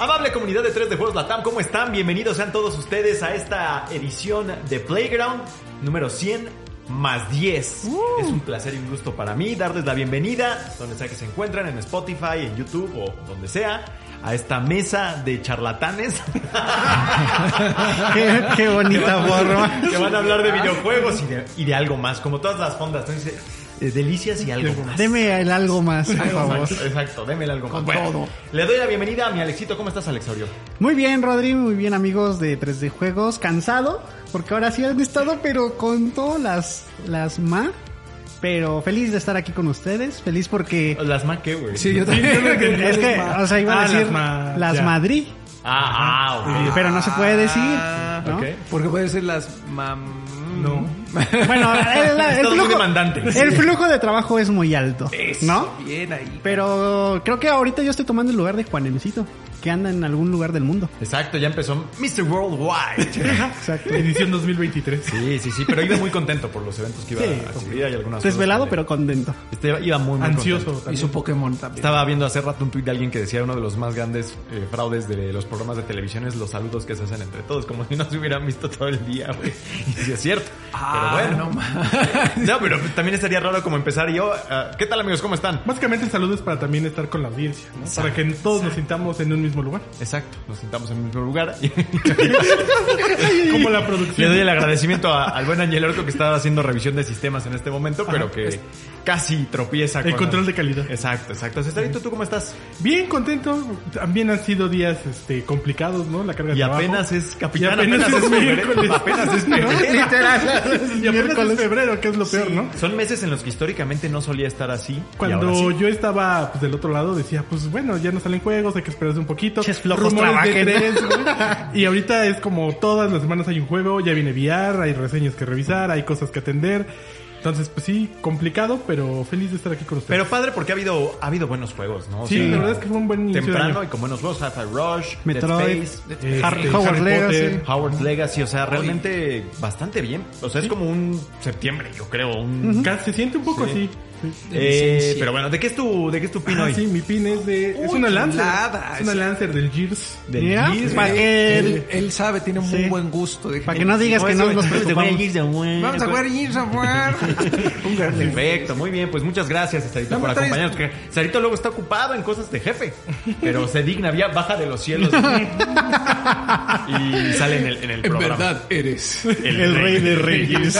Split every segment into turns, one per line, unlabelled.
Amable comunidad de 3 de Juegos Latam, ¿cómo están? Bienvenidos sean todos ustedes a esta edición de Playground número 100 más 10. Es un placer y un gusto para mí darles la bienvenida, donde sea que se encuentran, en Spotify, en YouTube o donde sea, a esta mesa de charlatanes.
qué, qué bonita forma.
Que van a hablar de videojuegos y de, y de algo más, como todas las fondas. Entonces, eh, delicias y algo más.
Deme el algo más, por favor.
más, Exacto, deme el algo más.
Con
Bueno,
todo.
Le doy la bienvenida a mi Alexito. ¿Cómo estás, Alexaurio?
Muy bien, Rodri, muy bien, amigos de 3D Juegos. Cansado, porque ahora sí han estado, pero con todas las, las ma. Pero feliz de estar aquí con ustedes. Feliz porque.
Las más que, güey.
Sí, yo también.
Es que, o sea, iba a
Ah,
decir
las ma-
las
ya.
Madrid,
Ah, ah, ok.
pero no se puede decir.
Ah,
¿no?
ok.
Porque puede ser las mam...
No.
Bueno, el, flujo,
demandante.
el flujo de trabajo es muy alto, ¿no?
Bien ahí.
Pero creo que ahorita yo estoy tomando el lugar de Juanemcito, que anda en algún lugar del mundo.
Exacto, ya empezó Mr. Worldwide.
Exacto.
Edición 2023.
Sí, sí, sí, pero iba muy contento por los eventos que iba
Sí.
a cubrir y algunas
Desvelado,
cosas
pero contento.
Este, iba muy, muy
Ansioso.
contento.
también. Hizo Pokémon también.
Estaba viendo hace rato un tuit de alguien que decía uno de los más grandes eh, fraudes de los programas de televisión es los saludos que se hacen entre todos, como si no se hubieran visto todo el día, güey. Y sí es cierto.
Ah,
pero bueno.
no
No, pero también estaría raro como empezar y yo, ah, ¿qué tal amigos? ¿Cómo están?
Básicamente el saludo es para también estar con la audiencia, ¿no? Para que todos nos sintamos en un mismo lugar.
Exacto, nos sentamos en el mismo lugar. y-
Como la
Le
producción.
doy el agradecimiento a- al buen Ángel Orco que estaba haciendo revisión de sistemas en este momento, pero que casi tropieza
El
con
control
las-
de calidad.
Exacto, exacto. Cesarito, ¿tú cómo estás?
Bien contento. También han sido días este, complicados, ¿no? La carga de
Y
trabajo.
apenas es capitán,
Y apenas
apenas,
es miércoles.
Apenas es febrero.
Y apenas es febrero, que es lo peor, ¿no?
Son meses en los que históricamente no solía estar así.
Cuando
sí.
yo estaba pues, del otro lado decía, pues bueno, ya no salen juegos, hay que esperarse un poquito.
Ches flojos,
Rumores de
trabajen.
tres, y ahorita es como todas las semanas hay un juego, ya viene VR, hay reseñas que revisar, hay cosas que atender. Entonces, pues sí, complicado, pero feliz de estar aquí con ustedes.
Pero padre porque ha habido, ha habido buenos juegos, ¿no? O
sí,
sea,
la verdad es que fue un buen inicio de
temprano y con buenos juegos, Hi-Fi Rush,
Metroid,
Dead Space,
Este,
Har-
Harry
Hogwarts Legacy.
Potter.
Howard's Legacy, o sea, realmente bastante bien. O sea, es como un septiembre, yo creo, un
Casi se siente un poco
Sí.
así.
Eh, pero bueno, ¿de qué es tu, de qué es tu pin
Ah,
hoy?
sí, mi pin es de... es
Uy,
una Lancer. Es una. Lancer del Gears.
Del Gears,
para que,
Él, él sabe, tiene un muy
Sí.
buen gusto. de-
para que no digas que no nos preocupamos.
Vamos a jugar Gears of War. Un gran
Perfecto, muy bien, pues muchas gracias, Sarito,
No,
por
traes-
acompañarnos. Que Sarito luego está ocupado en cosas de jefe, pero se digna, vía, baja de los cielos y sale en el, en el programa.
eres.
El rey de reyes.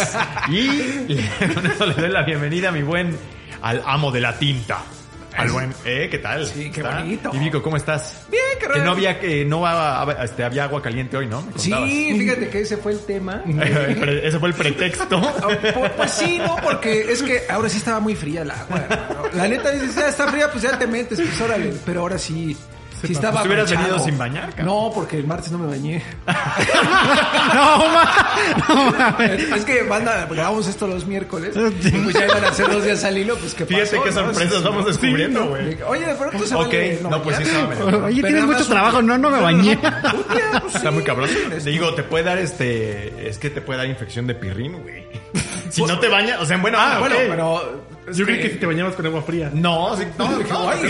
Y con eso le doy la bienvenida a mi buen, al amo de la tinta. Al buen, ¿eh? ¿Qué tal?
Sí, qué
¿Está?
bonito.
Y Vico, ¿cómo estás?
Bien, qué
Que no había, que no este, había agua caliente hoy, ¿no? Me.
Sí, fíjate que ese fue el tema.
Ese fue el pretexto.
Ah, pu- Pues sí, no, porque es que ahora sí estaba muy fría el agua. ¿no? La neta dices, ya está fría, pues ya te metes, pues órale. Pero ahora sí, sí estaba
Pues te hubieras
manchado.
venido sin bañar, cabrón.
No, porque el martes no me bañé.
no, ma, no mames.
Es que banda, grabamos esto los miércoles. Y pues ya iban a ser dos días al hilo, pues qué
Fíjate
pasó,
qué
no?
sorpresas vamos descubriendo,
Sí,
güey.
no. Oye, de pronto se
Ok,
vale
no, pues sí medio cabrón.
Oye, tienes mucho trabajo. No, no me bañé.
Día, pues,
Está
sí.
muy cabrón. Te digo, te puede dar este. Es que te puede dar infección de pirrín, güey. Si no te bañas, o sea, en buena
Ah,
onda,
bueno, pero...
Yo creí que si te bañabas con agua fría.
No, sí, no, no,
Ay.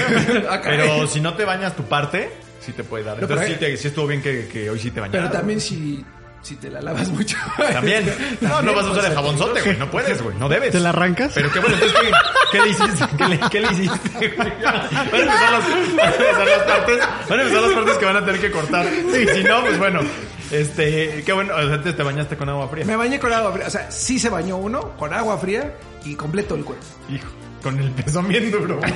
Pero si no te bañas tu parte, sí te puede dar.
No,
Entonces sí, te- sí estuvo bien que, que hoy sí te bañaras.
Pero también si, si te la lavas mucho.
También. No, no vas a usar el
pues,
jabonzote, güey. No puedes, güey. No debes.
¿Te la arrancas?
Pero qué bueno, entonces, ¿qué, qué le hiciste? ¿Qué le, qué le hiciste, güey? Van a empezar las, van a empezar las partes, van a empezar las partes que van a tener que cortar. Y si no, pues bueno. Este, qué bueno, o sea, antes te bañaste con agua fría.
Me bañé con agua fría. O sea, sí se bañó uno con agua fría y completo el cuerpo.
Hijo, con el pezón bien duro.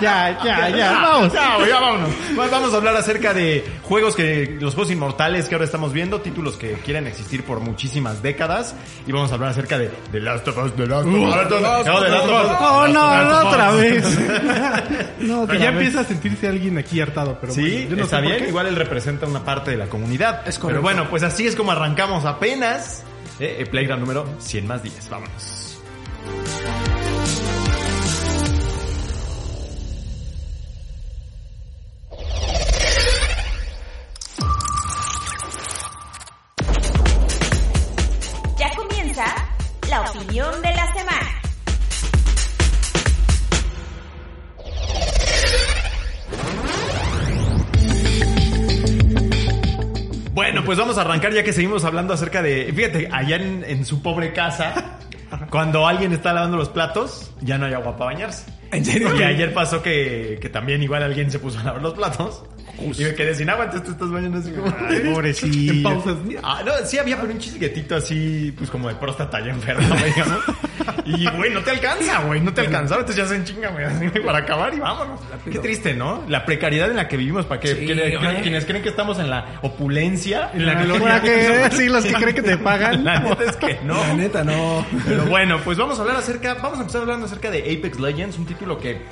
Ya, ya, ya, vamos.
Ya, güey, ya vámonos. Va- Vamos a hablar acerca de juegos que, los juegos inmortales que ahora estamos viendo, títulos que quieren existir por muchísimas décadas. Y vamos a hablar acerca de The Last of Us, The Last of Us. No, The Last of Us.
Oh,
The
no,
Last
no,
of Us.
otra vez. No, otra
Pero ya
vez.
empieza a sentirse alguien aquí hartado, pero
Sí,
bueno, yo no
está
sé por
bien.
qué.
Igual él representa una parte de la comunidad.
Es
Pero
correcto.
bueno, pues así es como arrancamos apenas eh, el Playground número 100 más 10. Vámonos. Bueno, pues vamos a arrancar ya que seguimos hablando acerca de... Fíjate, allá en, en su pobre casa, cuando alguien está lavando los platos, ya no hay agua para bañarse.
¿En serio?
Y ayer pasó que, que también igual alguien se puso a lavar los platos. Y me quedé sin agua, entonces te estás bañando así como...
Ay.
En pausas.
Ah, no, sí había, pero un chisguetito así, pues como de próstata ya enferma, digamos. Y, güey, no te alcanza, güey, no te alcanzaba. Entonces ya se enchinga, güey, así, para acabar y vámonos. Qué triste, ¿no? La precariedad en la que vivimos, para que
Sí,
que-
güey.
quienes creen que estamos en la opulencia, en la gloria.
que, sí, los que creen que te pagan.
La neta es que no.
La neta, no.
Pero bueno, pues vamos a hablar acerca, vamos a empezar hablando acerca de Apex Legends, un título que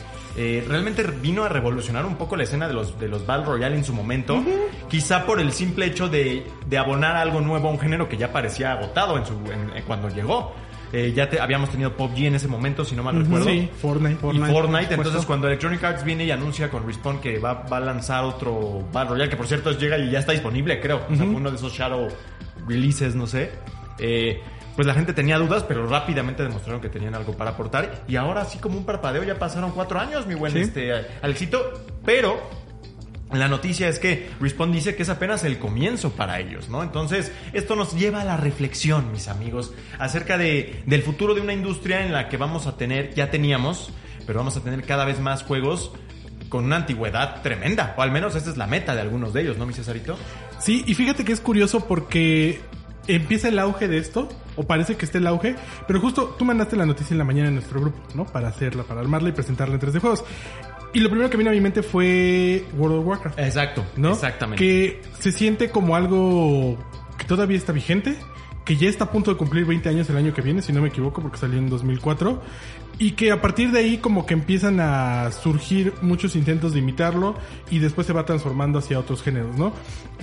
eh, realmente vino a revolucionar un poco la escena de los, de los Battle Royale en su momento. Quizá por el simple hecho de, de abonar algo nuevo a un género que ya parecía agotado en su, en- en cuando llegó. Eh, ya te- habíamos tenido PUBG en ese momento, si no mal recuerdo.
Sí, Fortnite.
Y
Fortnite,
Fortnite,
por supuesto.
entonces cuando Electronic Arts viene y anuncia con Respawn que va, va a lanzar otro Battle Royale, que por cierto llega y ya está disponible, creo. O sea, uno de esos Shadow releases, no sé. Eh, pues la gente tenía dudas, pero rápidamente demostraron que tenían algo para aportar. Y ahora, así como un parpadeo, ya pasaron cuatro años, mi buen
Sí.
este, Alexito. Pero la noticia es que Respawn dice que es apenas el comienzo para ellos, ¿no? Entonces, esto nos lleva a la reflexión, mis amigos, acerca de, del futuro de una industria en la que vamos a tener, ya teníamos, pero vamos a tener cada vez más juegos con una antigüedad tremenda, o al menos esta es la meta de algunos de ellos, ¿no, mi Cesarito?
Sí, y fíjate que es curioso porque empieza el auge de esto, o parece que esté el auge, pero justo tú mandaste la noticia en la mañana en nuestro grupo, ¿no? Para hacerla, para armarla y presentarla en 3D Juegos. Y lo primero que vino a mi mente fue World of Warcraft.
Exacto,
¿no?
Exactamente.
Que se siente como algo que todavía está vigente, que ya está a punto de cumplir 20 años el año que viene, si no me equivoco, porque salió en 2004, y que a partir de ahí como que empiezan a surgir muchos intentos de imitarlo y después se va transformando hacia otros géneros, ¿no?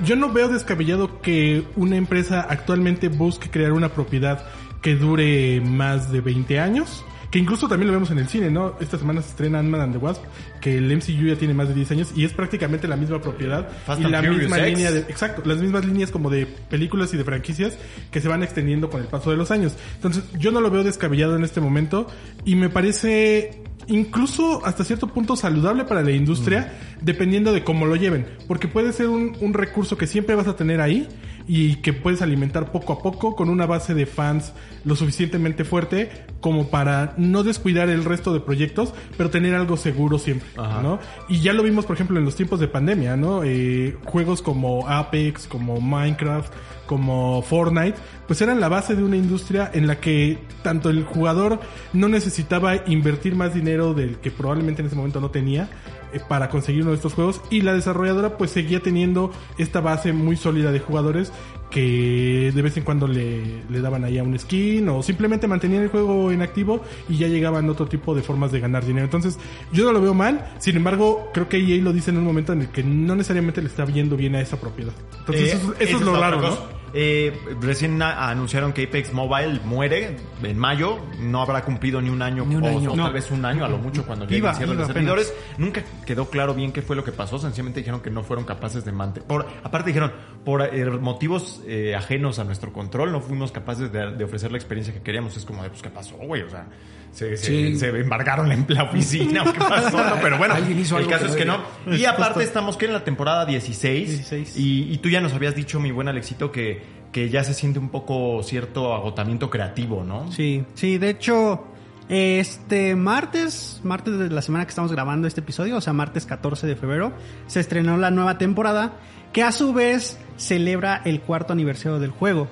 Yo no veo descabellado que una empresa actualmente busque crear una propiedad que dure más de 20 años. Que incluso también lo vemos en el cine, ¿no? Esta semana se estrena Ant-Man and the Wasp, que el MCU ya tiene más de 10 años y es prácticamente la misma propiedad
Fast
y la
Furious
misma
X.
línea de, exacto, las mismas líneas como de películas y de franquicias que se van extendiendo con el paso de los años. Entonces, yo no lo veo descabellado en este momento y me parece incluso hasta cierto punto saludable para la industria, dependiendo de cómo lo lleven, porque puede ser un, un recurso que siempre vas a tener ahí y que puedes alimentar poco a poco con una base de fans lo suficientemente fuerte como para no descuidar el resto de proyectos, pero tener algo seguro siempre,
Ajá.
¿no? Y ya lo vimos, por ejemplo, en los tiempos de pandemia, ¿no? Eh, juegos como Apex, como Minecraft, como Fortnite, pues eran la base de una industria en la que tanto el jugador no necesitaba invertir más dinero del que probablemente en ese momento no tenía para conseguir uno de estos juegos y la desarrolladora pues seguía teniendo esta base muy sólida de jugadores que de vez en cuando le, le daban ahí a un skin o simplemente mantenían el juego en activo y ya llegaban otro tipo de formas de ganar dinero. Entonces, yo no lo veo mal, sin embargo, creo que EA lo dice en un momento en el que no necesariamente le está viendo bien a esa propiedad. Entonces,
Eh,
eso, es lo raro. ¿no?
Eh, recién anunciaron que Apex Mobile muere en mayo. No habrá cumplido ni un año,
Ni un
o,
año.
o
No.
tal vez un año a lo mucho cuando llegue
Iba,
el cierre de servidores. Nunca quedó claro bien qué fue lo que pasó. Sencillamente dijeron que no fueron capaces de mantener. Por, aparte dijeron, por eh, motivos eh, ajenos a nuestro control, no fuimos capaces de, de ofrecer la experiencia que queríamos. Es como de, pues, ¿qué pasó, güey? O sea, se, se-
Sí.
se embargaron en la oficina. ¿o ¿Qué pasó? No, pero bueno,
hizo
el caso
que
es que no. Y aparte estamos que en la temporada 16,
16.
Y, y tú ya nos habías dicho, mi buen Alexito, que, que ya se siente un poco cierto agotamiento creativo, ¿no?
Sí, sí, de hecho, este martes, martes de la semana que estamos grabando este episodio, o sea, martes 14 de febrero, se estrenó la nueva temporada que a su vez celebra el cuarto aniversario del juego.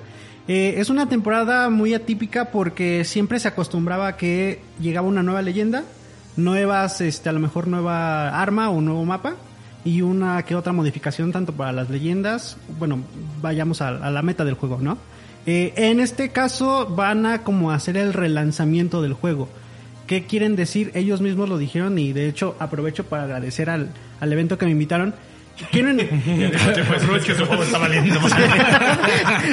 Eh, es una temporada muy atípica porque siempre se acostumbraba a que llegaba una nueva leyenda, nuevas, este, a lo mejor nueva arma o nuevo mapa y una que otra modificación tanto para las leyendas. Bueno, vayamos a, la meta del juego, ¿no? Eh, en este caso van a como hacer el relanzamiento del juego. ¿Qué quieren decir? Ellos mismos lo dijeron y de hecho aprovecho para agradecer al, al evento que me invitaron. Quieren...
Pues,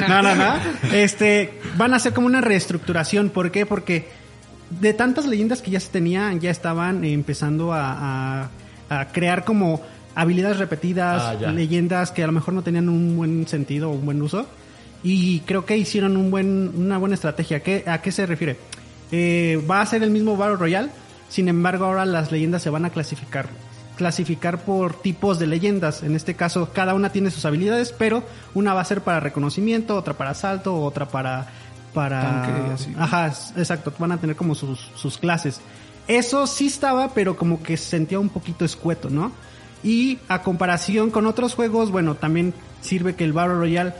no, no, no. Este, van a hacer como una reestructuración. ¿Por qué? Porque de tantas leyendas que ya se tenían, ya estaban empezando a- a crear como habilidades repetidas,
Ah,
leyendas que a lo mejor no tenían un buen sentido o un buen uso. Y creo que hicieron un buen, una buena estrategia. ¿A qué, a qué se refiere? Eh, va a ser el mismo Battle Royale, sin embargo ahora las leyendas se van a clasificar. Clasificar por tipos de leyendas. En este caso, cada una tiene sus habilidades, pero una va a ser para reconocimiento, otra para asalto, otra para. para
Tanque, así.
Ajá, exacto. Van a tener como sus, sus clases. Eso sí estaba, pero como que se sentía un poquito escueto, ¿no? Y a comparación con otros juegos, bueno, también sirve que el Battle Royale,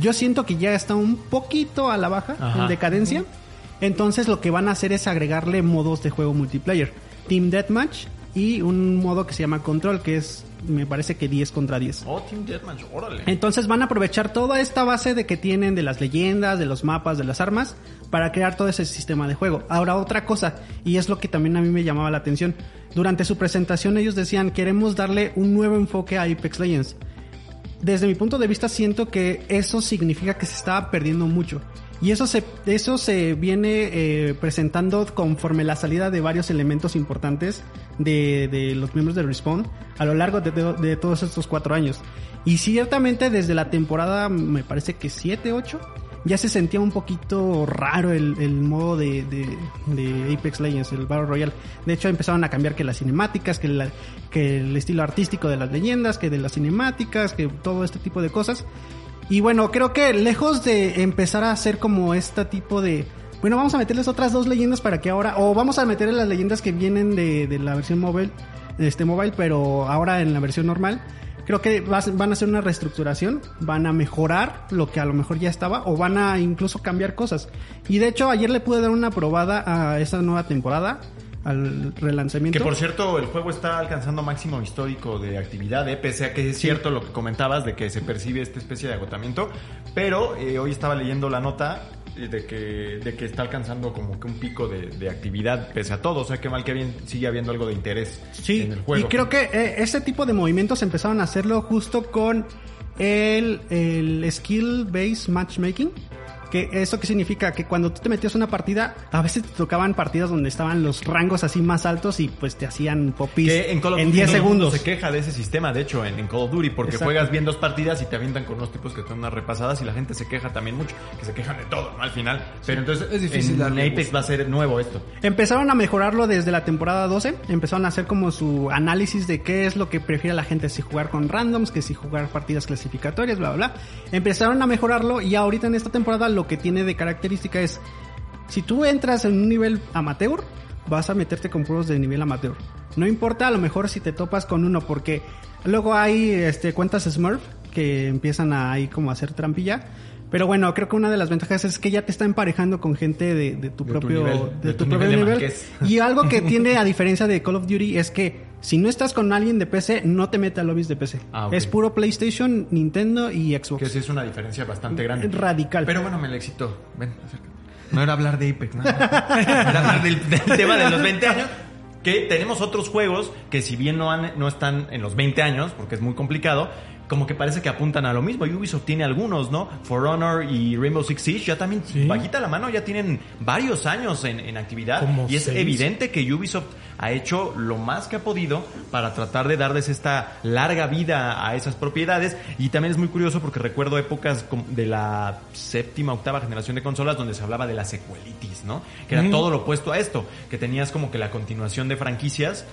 yo siento que ya está un poquito a la baja,
Ajá.
en decadencia. Entonces lo que van a hacer es agregarle modos de juego multiplayer. Team Deathmatch y un modo que se llama Control, que es, me parece que 10 contra 10.
Oh, Team Deathmatch, órale.
Entonces van a aprovechar toda esta base de que tienen de las leyendas, de los mapas, de las armas, para crear todo ese sistema de juego. Ahora otra cosa, y es lo que también a mí me llamaba la atención. Durante su presentación ellos decían, queremos darle un nuevo enfoque a Apex Legends. Desde mi punto de vista siento que eso significa que se estaba perdiendo mucho. Y eso se, eso se viene eh, presentando conforme la salida de varios elementos importantes de, de los miembros de Respawn a lo largo de, de- todos estos cuatro años. Y ciertamente desde la temporada, me parece que 7, 8, ya se sentía un poquito raro el, el modo de, de- Apex Legends, el Battle Royale. De hecho empezaron a cambiar que las cinemáticas, que, que el estilo artístico de las leyendas, que de las cinemáticas, que todo este tipo de cosas. Y bueno, creo que lejos de empezar a hacer como este tipo de... Bueno, vamos a meterles otras dos leyendas para que ahora... O vamos a meterle las leyendas que vienen de, de la versión móvil, este mobile, pero ahora en la versión normal. Creo que vas- van a hacer una reestructuración, van a mejorar lo que a lo mejor ya estaba o van a incluso cambiar cosas. Y de hecho ayer le pude dar una probada a esta nueva temporada, al relanzamiento.
Que por cierto, el juego está alcanzando máximo histórico de actividad, ¿eh? pese a que es cierto lo que comentabas de que se percibe esta especie de agotamiento. Pero eh, hoy estaba leyendo la nota de que, de que está alcanzando como que un pico de, de actividad pese a todo. O sea, que mal que bien sigue habiendo algo de interés
Sí,
en el juego.
y creo que eh, ese tipo de movimientos empezaron a hacerlo justo con el, el skill based matchmaking. Que eso qué significa que cuando tú te metías una partida, a veces te tocaban partidas donde estaban los rangos así más altos y pues te hacían popis
Que en Call of
en
Duty
10
todo el mundo
segundos.
se queja de ese sistema, de hecho, en, en Call of Duty, porque
Exacto.
juegas bien dos partidas y te avientan con unos tipos que están unas repasadas y la gente se queja también mucho, que se quejan de todo, ¿no? Al final. Pero entonces,
es difícil
en Apex va a ser nuevo esto.
Empezaron a mejorarlo desde la temporada 12. Empezaron a hacer como su análisis de qué es lo que prefiere la gente, si jugar con randoms, que si jugar partidas clasificatorias, bla, bla, bla. Empezaron a mejorarlo y ahorita en esta temporada lo que tiene de característica es, si tú entras en un nivel amateur, vas a meterte con puros de nivel amateur. No importa a lo mejor si te topas con uno, porque luego hay este, cuentas Smurf que empiezan a ahí como a hacer trampilla. Pero bueno, creo que una de las ventajas es que ya te está emparejando con gente de, de tu
De tu
propio
nivel,
de,
de
tu,
tu
propio
nivel.
Y algo que tiene a diferencia de Call of Duty es que si no estás con alguien de PC, no te mete a lobbies de PC.
Ah.
Es puro PlayStation, Nintendo y Xbox.
Que sí es una diferencia bastante grande.
Radical.
Pero bueno, me le excitó. Ven, acércate. No era hablar de Apex, ¿no? Era hablar del, del tema de los 20 años. Que tenemos otros juegos que si bien no, han- no están en los 20 años, porque es muy complicado, como que parece que apuntan a lo mismo. Ubisoft tiene algunos, ¿no? For Honor y Rainbow Six Siege ya también,
Sí.
bajita la mano, ya tienen varios años en, en actividad.
Como
y es
seis.
evidente que Ubisoft ha hecho lo más que ha podido para tratar de darles esta larga vida a esas propiedades. Y también es muy curioso porque recuerdo épocas de la séptima, octava generación de consolas donde se hablaba de la secuelitis, ¿no? Que era
Mm.
todo lo opuesto a esto, que tenías como que la continuación de franquicias.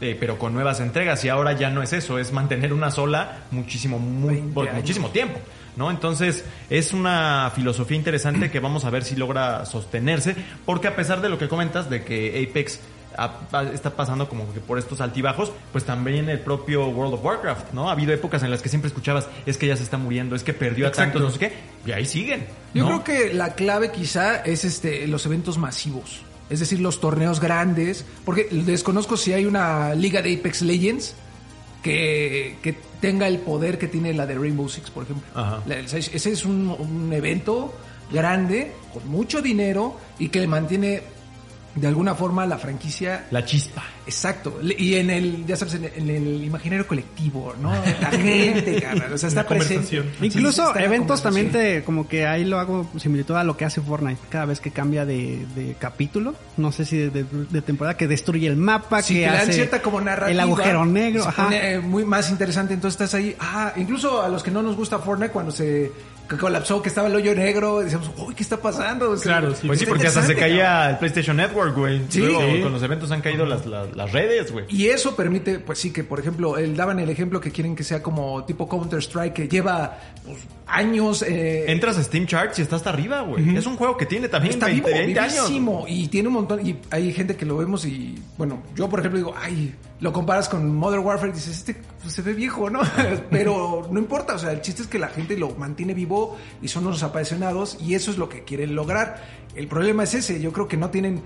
Eh, pero con nuevas entregas y ahora ya no es eso, es mantener una sola muchísimo, muy,
20
por
años.
muchísimo tiempo. ¿No? Entonces es una filosofía interesante que vamos a ver si logra sostenerse, porque a pesar de lo que comentas, de que Apex está pasando como que por estos altibajos, pues también el propio World of Warcraft, ¿no? Ha habido épocas en las que siempre escuchabas, es que ya se está muriendo, es que perdió a
Exacto.
tantos, no sé qué, y ahí siguen.
Yo creo que la clave quizá es este los eventos masivos. Es decir, los torneos grandes. Porque desconozco si hay una liga de Apex Legends que, que tenga el poder que tiene la de Rainbow Six, por ejemplo. La- ese es un, un evento grande, con mucho dinero y que le mantiene de alguna forma la franquicia
La chispa.
Exacto. Y en el, ya sabes, en el, en el imaginario colectivo, ¿no? La gente, carnal. O sea, está
La
presente.
Incluso
Sí, está la
eventos también te, como que ahí lo hago similitud a lo que hace Fortnite. Cada vez que cambia de, de capítulo, no sé si de, de- de temporada, que destruye el mapa,
Sí,
que
que le dan
hace
cierta como narrativa.
el agujero negro. Ajá.
pone eh, muy más interesante, entonces estás ahí. Ah, incluso a los que no nos gusta Fortnite, cuando se que colapsó, que estaba el hoyo negro, decíamos, uy, ¿qué está pasando? O sea,
Claro, sí.
Pues sí, porque hasta se caía el PlayStation Network, güey.
Sí.
Luego
Sí.
con los eventos han caído las, las, las redes, güey.
Y eso permite, pues sí, que por ejemplo, él daban el ejemplo que quieren que sea como tipo Counter-Strike, que lleva pues, años. eh,
Entras a Steam Charts y está hasta arriba, güey. Es un juego que tiene también
Está
20,
vivo,
20 años.
vivísimo, y tiene un montón, y hay gente que lo vemos y, bueno, yo por ejemplo digo, ay, lo comparas con Modern Warfare y dices, este pues, se ve viejo, ¿no? Pero no importa, o sea, el chiste es que la gente lo mantiene vivo y son unos apasionados y eso es lo que quieren lograr. El problema es ese, yo creo que no tienen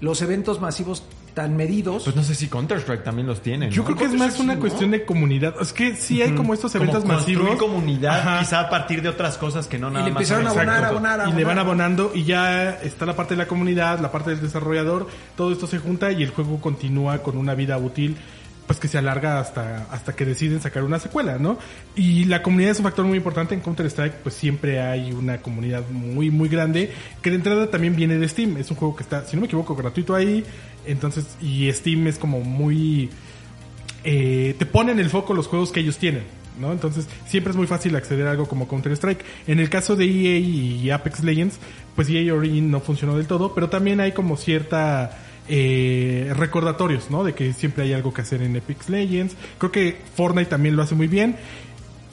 los eventos masivos tan medidos.
Pues no sé si Counter-Strike también los tiene.
Yo
¿no?
creo que es más una cuestión de comunidad. Es que sí hay como estos
Como
eventos
construir
masivos.
comunidad,
Ajá.
quizá a partir de otras cosas que no nada
le
más.
empezaron a abonar, abonar,
y le van abonando y ya está la parte de la comunidad, la parte del desarrollador, todo esto se junta y el juego continúa con una vida útil pues que se alarga hasta hasta que deciden sacar una secuela, ¿no? Y la comunidad es un factor muy importante en Counter Strike, pues siempre hay una comunidad muy muy grande que de entrada también viene de Steam, es un juego que está, si no me equivoco, gratuito ahí, entonces y Steam es como muy eh, te ponen el foco los juegos que ellos tienen. ¿no? Entonces siempre es muy fácil acceder a algo como Counter-Strike. En el caso de EA y Apex Legends, pues EA Origin no funcionó del todo, pero también hay como cierta eh, recordatorios, ¿no? De que siempre hay algo que hacer en Apex Legends. Creo que Fortnite también lo hace muy bien.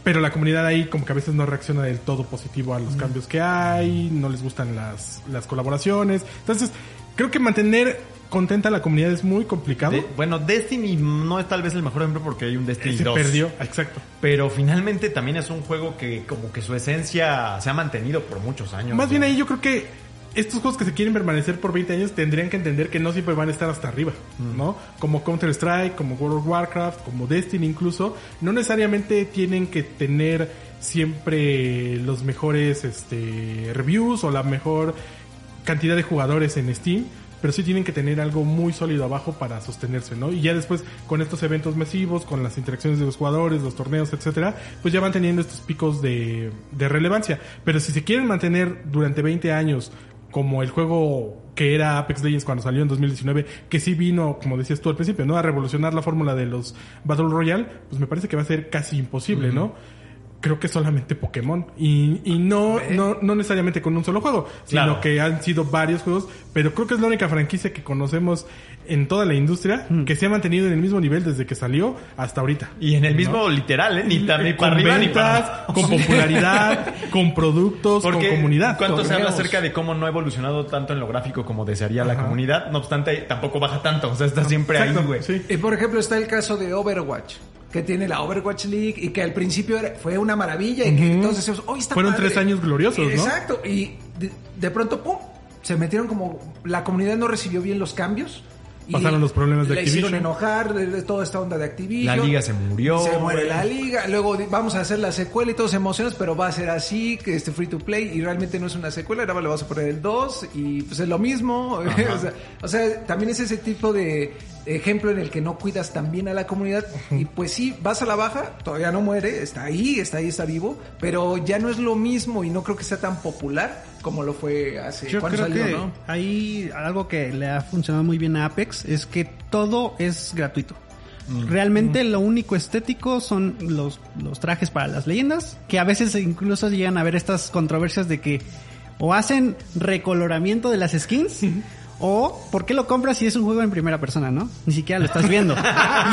Pero la comunidad ahí como que a veces no reacciona del todo positivo a los cambios que hay, no les gustan las, las colaboraciones. Entonces, creo que mantener contenta a la comunidad es muy complicado.
De- bueno, Destiny no es tal vez el mejor ejemplo porque hay un Destiny
se
2.
perdió, exacto.
Pero finalmente también es un juego que como que su esencia se ha mantenido por muchos años.
Más
¿no?
bien ahí yo creo que estos juegos que se quieren permanecer por 20 años tendrían que entender que no siempre van a estar hasta arriba, ¿no? Como Counter-Strike, como World of Warcraft, como Destiny incluso, no necesariamente tienen que tener siempre los mejores este, reviews o la mejor cantidad de jugadores en Steam, pero sí tienen que tener algo muy sólido abajo para sostenerse, ¿no? Y ya después con estos eventos masivos, con las interacciones de los jugadores, los torneos, etcétera, pues ya van teniendo estos picos de, de relevancia. Pero si se quieren mantener durante 20 años como el juego que era Apex Legends cuando salió en 2019, que sí vino, como decías tú al principio, ¿no? A revolucionar la fórmula de los Battle Royale, pues me parece que va a ser casi imposible, ¿no? Creo que solamente Pokémon. Y, y no, no, no necesariamente con un solo juego, sino
Claro.
que han sido varios juegos, pero creo que es la única franquicia que conocemos en toda la industria que se ha mantenido en el mismo nivel desde que salió hasta ahorita.
Y en el mismo literal, ¿eh? Ni, ni para
con
arriba ni
ventas,
para
con popularidad, con productos,
Porque
con comunidad.
¿Cuánto se habla acerca de cómo no ha evolucionado tanto en lo gráfico como desearía la comunidad? No obstante, tampoco baja tanto. O sea, está siempre ahí, güey.
sí.
Y por ejemplo está el caso de Overwatch, que tiene la Overwatch League y que al principio era- fue una maravilla y que entonces decíamos, "Oh, está
Fueron
padre".
tres años gloriosos, ¿no?
Exacto, y de, de pronto, ¡pum! Se metieron como... La comunidad no recibió bien los cambios. y
Pasaron los problemas de
le
Activision.
hicieron enojar de, de toda esta onda de Activision.
La liga se murió,
Se muere la liga. Luego vamos a hacer la secuela y todos se emocionan, pero va a ser así, que este free to play y realmente no es una secuela. Ahora le vamos a poner el 2 y pues es lo mismo. o, sea, o sea, también es ese tipo de ejemplo en el que no cuidas tan bien a la comunidad. Y pues sí, vas a la baja, todavía no muere, está ahí, está ahí, está vivo, pero ya no es lo mismo y no creo que sea tan popular como lo fue hace
Yo
cuando
creo
salió,
que
¿no?
ahí algo que le ha funcionado muy bien a Apex es que todo es gratuito. Realmente lo único estético son los, los trajes para las leyendas, que a veces incluso llegan a ver estas controversias de que o hacen recoloramiento de las skins, o ¿por qué lo compras si es un juego en primera persona, no? Ni siquiera lo estás viendo.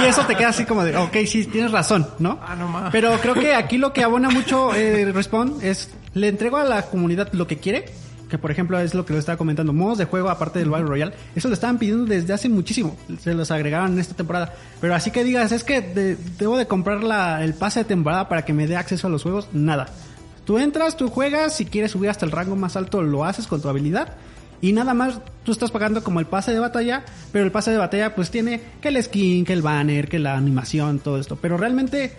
y eso te queda así como de, ok, sí, tienes razón, ¿no?
Ah, no mames.
Pero creo que aquí lo que abona mucho eh, Respawn es, le entrego a la comunidad lo que quiere que por ejemplo es lo que lo estaba comentando, modos de juego aparte del Battle Royale, eso lo estaban pidiendo desde hace muchísimo, se los agregaron en esta temporada. Pero así que digas, es que de- debo de comprar la, el pase de temporada para que me dé acceso a los juegos, nada. Tú entras, tú juegas, si quieres subir hasta el rango más alto lo haces con tu habilidad. Y nada más tú estás pagando como el pase de batalla, pero el pase de batalla pues tiene que el skin, que el banner, que la animación, todo esto. Pero realmente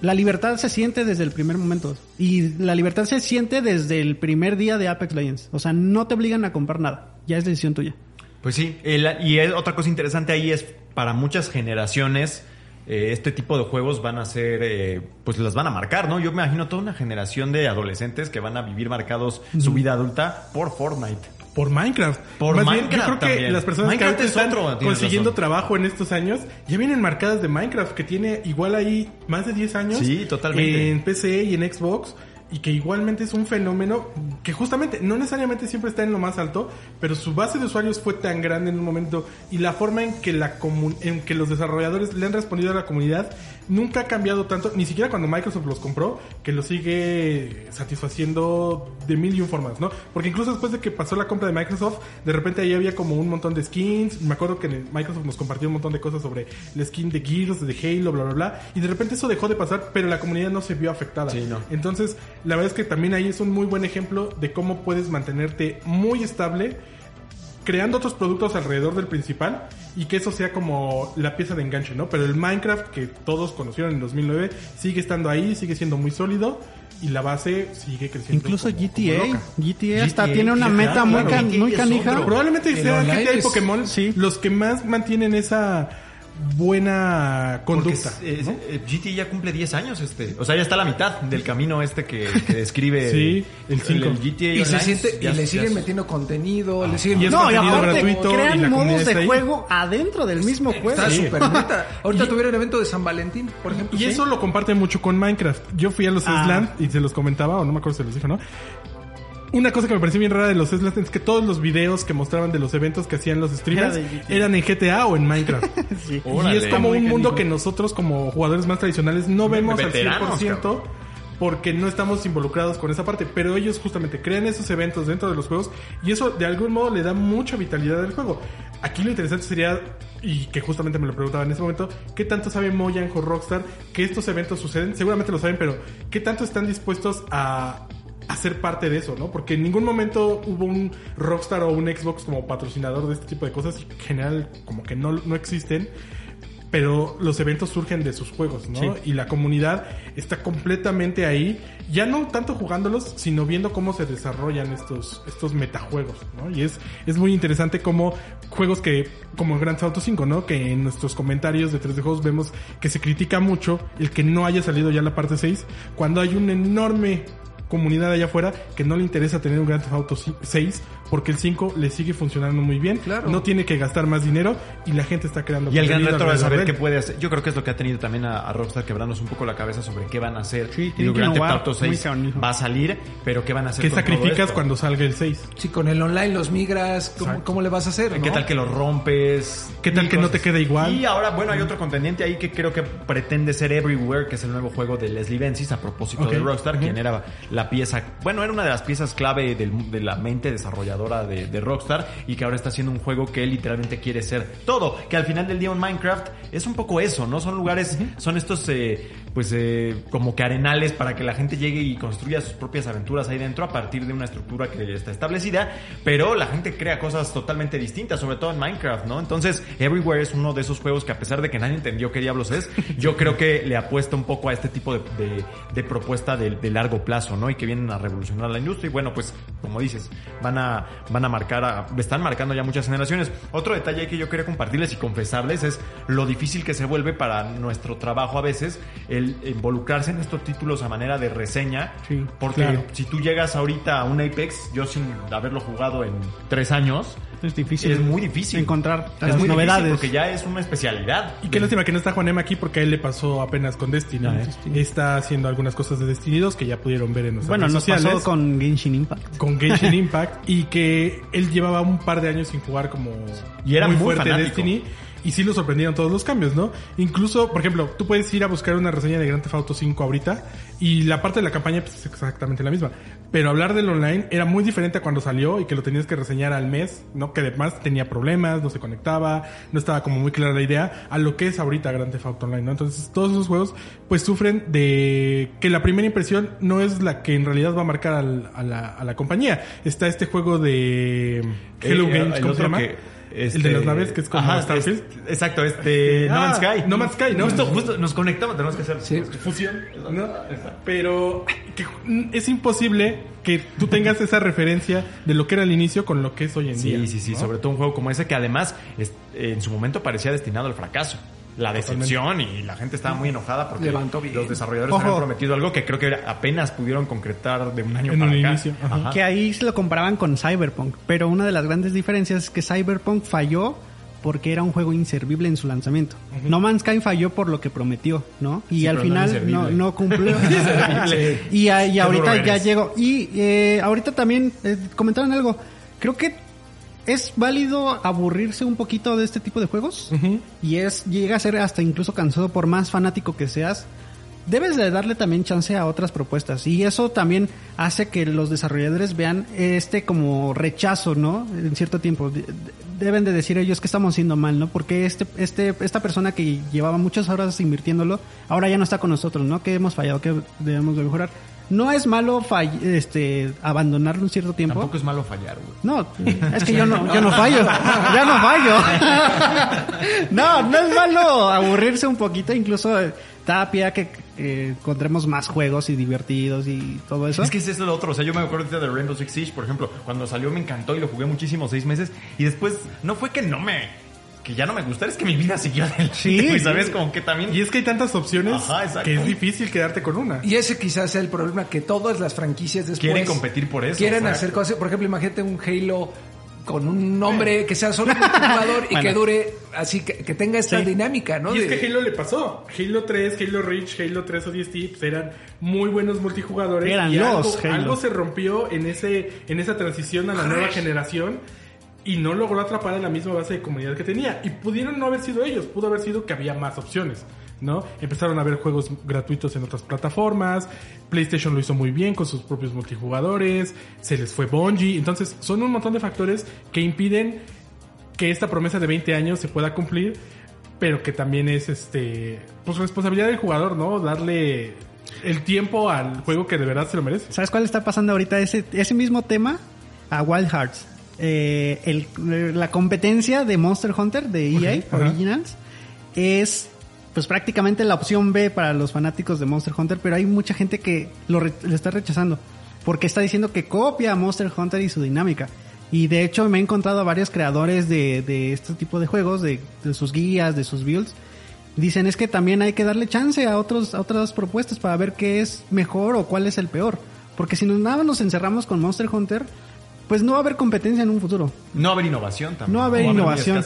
la libertad se siente desde el primer momento. Y la libertad se siente desde el primer día de Apex Legends. O sea, no te obligan a comprar nada. Ya es decisión tuya.
Pues sí, y otra cosa interesante ahí es para muchas generaciones eh, este tipo de juegos van a ser, eh, pues las van a marcar, ¿no? Yo me imagino toda una generación de adolescentes que van a vivir marcados su vida adulta por Fortnite.
Por Minecraft.
Por
Más bien,
Minecraft
yo creo que
también.
las personas
Minecraft
que
es
están
otro,
consiguiendo
razón.
trabajo en estos años ya vienen marcadas de Minecraft, que tiene igual ahí más de 10 años.
Sí, totalmente.
En PC y en Xbox. Y que igualmente es un fenómeno que justamente no necesariamente siempre está en lo más alto, pero su base de usuarios fue tan grande en un momento y la forma en que la comu- en que los desarrolladores le han respondido a la comunidad nunca ha cambiado tanto, ni siquiera cuando Microsoft los compró, que lo sigue satisfaciendo de mil y un formas, ¿no? Porque incluso después de que pasó la compra de Microsoft, de repente ahí había como un montón de skins. Me acuerdo que Microsoft nos compartió un montón de cosas sobre el skin de Gears, de Halo, bla, bla, bla. Y de repente eso dejó de pasar, pero la comunidad no se vio afectada.
Sí, no.
Entonces, la verdad es que también ahí es un muy buen ejemplo de cómo puedes mantenerte muy estable creando otros productos alrededor del principal y que eso sea como la pieza de enganche, ¿no? Pero el Minecraft que todos conocieron en 2009 sigue estando ahí, sigue siendo muy sólido y la base sigue creciendo.
Incluso
como- como
GTA. GTA hasta
GTA,
tiene una meta muy,
claro,
can-
GTA
muy canija.
Probablemente sea GTA y Pokémon
sí.
los que más mantienen esa buena conducta.
es- eh, GT ya cumple 10 años, este. O sea, ya está a la mitad del camino este que, que describe
Sí, el cinco.
GTA
Y se siente, y
ya-
le siguen metiendo contenido, le siguen
Y es
No, y aparte
gratuito y la
crean
comunidad
modos de
ahí.
juego adentro del mismo juego.
Está súper neta. Ahorita
Y-
tuvieron evento de San Valentín, por ejemplo.
Y
¿sí?
eso lo comparte mucho con Minecraft. Yo fui a los
Ah.
Sland y se los comentaba, o no me acuerdo si se los dijo, ¿no? Una cosa que me pareció bien rara de los Sland es que todos los videos que mostraban de los eventos que hacían los streamers eran en GTA o en Minecraft.
Sí.
y es como un mundo que nosotros como jugadores más tradicionales no vemos al
Veteranos,
100% porque no estamos involucrados con esa parte, pero ellos justamente crean esos eventos dentro de los juegos y eso de algún modo le da mucha vitalidad al juego. Aquí lo interesante sería, y que justamente me lo preguntaba en ese momento, ¿qué tanto sabe Mojang o Rockstar que estos eventos suceden? Seguramente lo saben, pero ¿qué tanto están dispuestos a a ser parte de eso, ¿no? Porque en ningún momento hubo un Rockstar o un Xbox como patrocinador de este tipo de cosas y en general como que no, no existen pero los eventos surgen de sus juegos, ¿no?
Sí.
Y la comunidad está completamente ahí, ya no tanto jugándolos, sino viendo cómo se desarrollan estos, estos metajuegos, ¿no? Y es, es muy interesante como juegos que, como Grand Theft Auto 5, ¿no? Que en nuestros comentarios de 3D Juegos vemos que se critica mucho el que no haya salido ya la parte 6, cuando hay un enorme comunidad allá afuera que no le interesa tener un Grand Theft Auto 6 porque el 5 le sigue funcionando muy bien,
Claro.
no tiene que gastar más dinero y la gente está creando
Y el gran reto de
alrededor
saber qué puede hacer. Yo creo que es lo que ha tenido también a, a Rockstar quebrándose un poco la cabeza sobre qué van a hacer.
Sí,
y
innovar
Auto
muy
6
canijo.
va a salir, pero qué van a hacer
¿Qué
con todo
sacrificas
esto?
cuando salga el 6?
Si con el online los migras, ¿cómo, cómo le vas a hacer?
¿Qué
no?
tal que lo rompes?
¿Qué tal que no te queda igual?
Y ahora, bueno, hay otro contendiente ahí que creo que pretende ser Everywhere, que es el nuevo juego de Leslie Benzies a propósito de Rockstar, quien era la pieza, bueno, era una de las piezas clave del- de la mente desarrolladora de, de Rockstar y que ahora está haciendo un juego que él literalmente quiere ser todo. Que al final del día un Minecraft es un poco eso, ¿no? Son lugares, son estos, eh, pues, eh, como que arenales para que la gente llegue y construya sus propias aventuras ahí dentro a partir de una estructura que ya está establecida, pero la gente crea cosas totalmente distintas, sobre todo en Minecraft, ¿no? Entonces, Everywhere es uno de esos juegos que a pesar de que nadie entendió qué diablos es, yo creo que le apuesta un poco a este tipo de, de- de propuesta de, de largo plazo, ¿no? Y que vienen a revolucionar la industria. Y bueno, pues, como dices, van a, van a marcar, a- están marcando ya muchas generaciones. Otro detalle que yo quería compartirles y confesarles es lo difícil que se vuelve para nuestro trabajo a veces el involucrarse en estos títulos a manera de reseña.
Sí,
porque
claro.
si tú llegas ahorita a un Apex, yo sin haberlo jugado en tres años,
Es difícil.
es muy difícil
encontrar
Es
las novedades.
porque ya es una especialidad.
Y qué lástima que no está Juanem aquí porque a él le pasó apenas con Destiny.
Ah,
Destiny.
Está haciendo algunas cosas de Destiny 2 que ya pudieron ver en nuestras
Bueno,
redes
nos
sociales.
pasó con Genshin Impact.
con Genshin Impact y que él llevaba un par de años sin jugar como
Y era muy
fuerte
fanático.
Destiny y sí lo sorprendieron todos los cambios, ¿no? Incluso, por ejemplo, tú puedes ir a buscar una reseña de Grand Theft Auto 5 ahorita y la parte de la campaña pues, es exactamente la misma. Pero hablar del online era muy diferente a cuando salió y que lo tenías que reseñar al mes, ¿no? Que además tenía problemas, no se conectaba, no estaba como muy clara la idea a lo que es ahorita Grand Theft Auto Online, ¿no? Entonces todos esos juegos pues sufren de que la primera impresión no es la que en realidad va a marcar al- a, la, a la compañía. Está este juego de Hello
Eh,
Games, ¿cómo se llama?
que,
el de las naves, que es como
Ajá,
Starfield.
es- exacto, este No
Ah,
Man's Sky.
No Man's Sky, ¿no?
Justo, justo nos conectamos, tenemos que hacer.
Sí.
fusión, ¿no? Pero que es imposible que tú tengas esa referencia de lo que era al inicio con lo que es hoy en día.
Sí, sí, sí,
¿no?
sobre todo un juego como ese que además es- en su momento parecía destinado al fracaso. La decepción y la gente estaba muy enojada porque
Levantó bien.
los desarrolladores
Ojo.
habían prometido algo que creo que apenas pudieron concretar de un año
En
para acá.
inicio, ajá.
Ajá.
Que ahí se lo comparaban con Cyberpunk, pero una de las grandes diferencias es que Cyberpunk falló porque era un juego inservible en su lanzamiento. No Man's Sky falló por lo que prometió, ¿no? Y
Sí,
al final no, no cumplió. Y, y ahorita ya llegó. Y eh, ahorita también eh, comentaron algo. Creo que es válido aburrirse un poquito de este tipo de juegos. Y es llega a ser hasta incluso cansado por más fanático que seas. Debes de darle también chance a otras propuestas y eso también hace que los desarrolladores vean este como rechazo, ¿no? En cierto tiempo De- de- deben de decir ellos que estamos haciendo mal, ¿no? Porque este este esta persona que llevaba muchas horas invirtiéndolo ahora ya no está con nosotros, ¿no? Que hemos fallado, que debemos de mejorar. No es malo fall- este abandonarlo un cierto tiempo.
Tampoco es malo fallar, güey.
No, es que yo no, yo no fallo. Ya no fallo. No, no es malo aburrirse un poquito, incluso eh, da pie a que eh, encontremos más juegos y divertidos y todo eso.
Es que ese es lo otro. O sea, yo me acuerdo ahorita de Rainbow Six Siege, por ejemplo. Cuando salió me encantó y lo jugué muchísimo, seis meses. Y después, no fue que no me... Que ya no me gustara, es que mi vida siguió adelante.
Sí.
güey, ¿Sabes? Como que también...
Y es que hay tantas opciones
Ajá,
que es difícil quedarte con una.
Y ese quizás sea el problema que todas las franquicias después
Quieren competir por eso,
Quieren
exacto.
hacer cosas, por ejemplo, imagínate un Halo con un nombre que sea solo multijugador y
Bueno.
que dure así que, que tenga esta
Sí.
dinámica, ¿no?
Y es
De-
que Halo le pasó. Halo 3, Halo Reach, Halo 3 ODST pues eran muy buenos multijugadores.
Eran
y
los
algo,
Halo.
algo se rompió en ese en esa transición a la nueva generación y no logró atrapar a la misma base de comunidad que tenía. Y pudieron no haber sido ellos, pudo haber sido que había más opciones. ¿no? Empezaron a haber juegos gratuitos en otras plataformas, PlayStation lo hizo muy bien con sus propios multijugadores, se les fue Bungie, entonces son un montón de factores que impiden que esta promesa de 20 años se pueda cumplir, pero que también es este pues responsabilidad del jugador, ¿no? Darle el tiempo al juego que de verdad se lo merece.
¿Sabes cuál está pasando ahorita? Ese, ese mismo tema a Wild Hearts. Eh, el- la competencia de Monster Hunter de EA. Originals es pues prácticamente la opción B para los fanáticos de Monster Hunter, pero hay mucha gente que lo, re- lo está rechazando porque está diciendo que copia a Monster Hunter y su dinámica. Y de hecho me he encontrado a varios creadores de, de este tipo de juegos, de, de sus guías, de sus builds. Dicen es que también hay que darle chance a otros a otras propuestas para ver qué es mejor o cuál es el peor. Porque si nos nada nos encerramos con Monster Hunter, pues no va a haber competencia en un futuro.
No va a haber innovación también.
No va a haber innovación.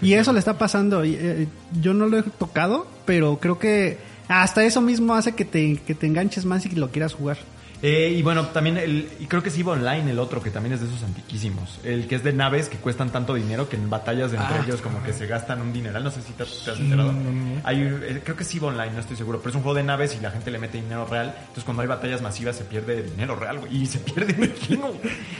Y eso le está pasando. y, eh, yo no lo he tocado, pero creo que hasta eso mismo hace que te, que te enganches más y que lo quieras jugar.
Eh, y bueno, también el, y creo que es EVE Online el otro, que también es de esos antiquísimos. El que es de naves que cuestan tanto dinero que en batallas de entre
Ah.
ellos como que se gastan un dineral. No sé si te, te has enterado. Hay, eh, creo que es EVE Online, no estoy seguro. Pero es un juego de naves y la gente le mete dinero real. Entonces cuando hay batallas masivas se pierde dinero real, güey. Y se pierde kino.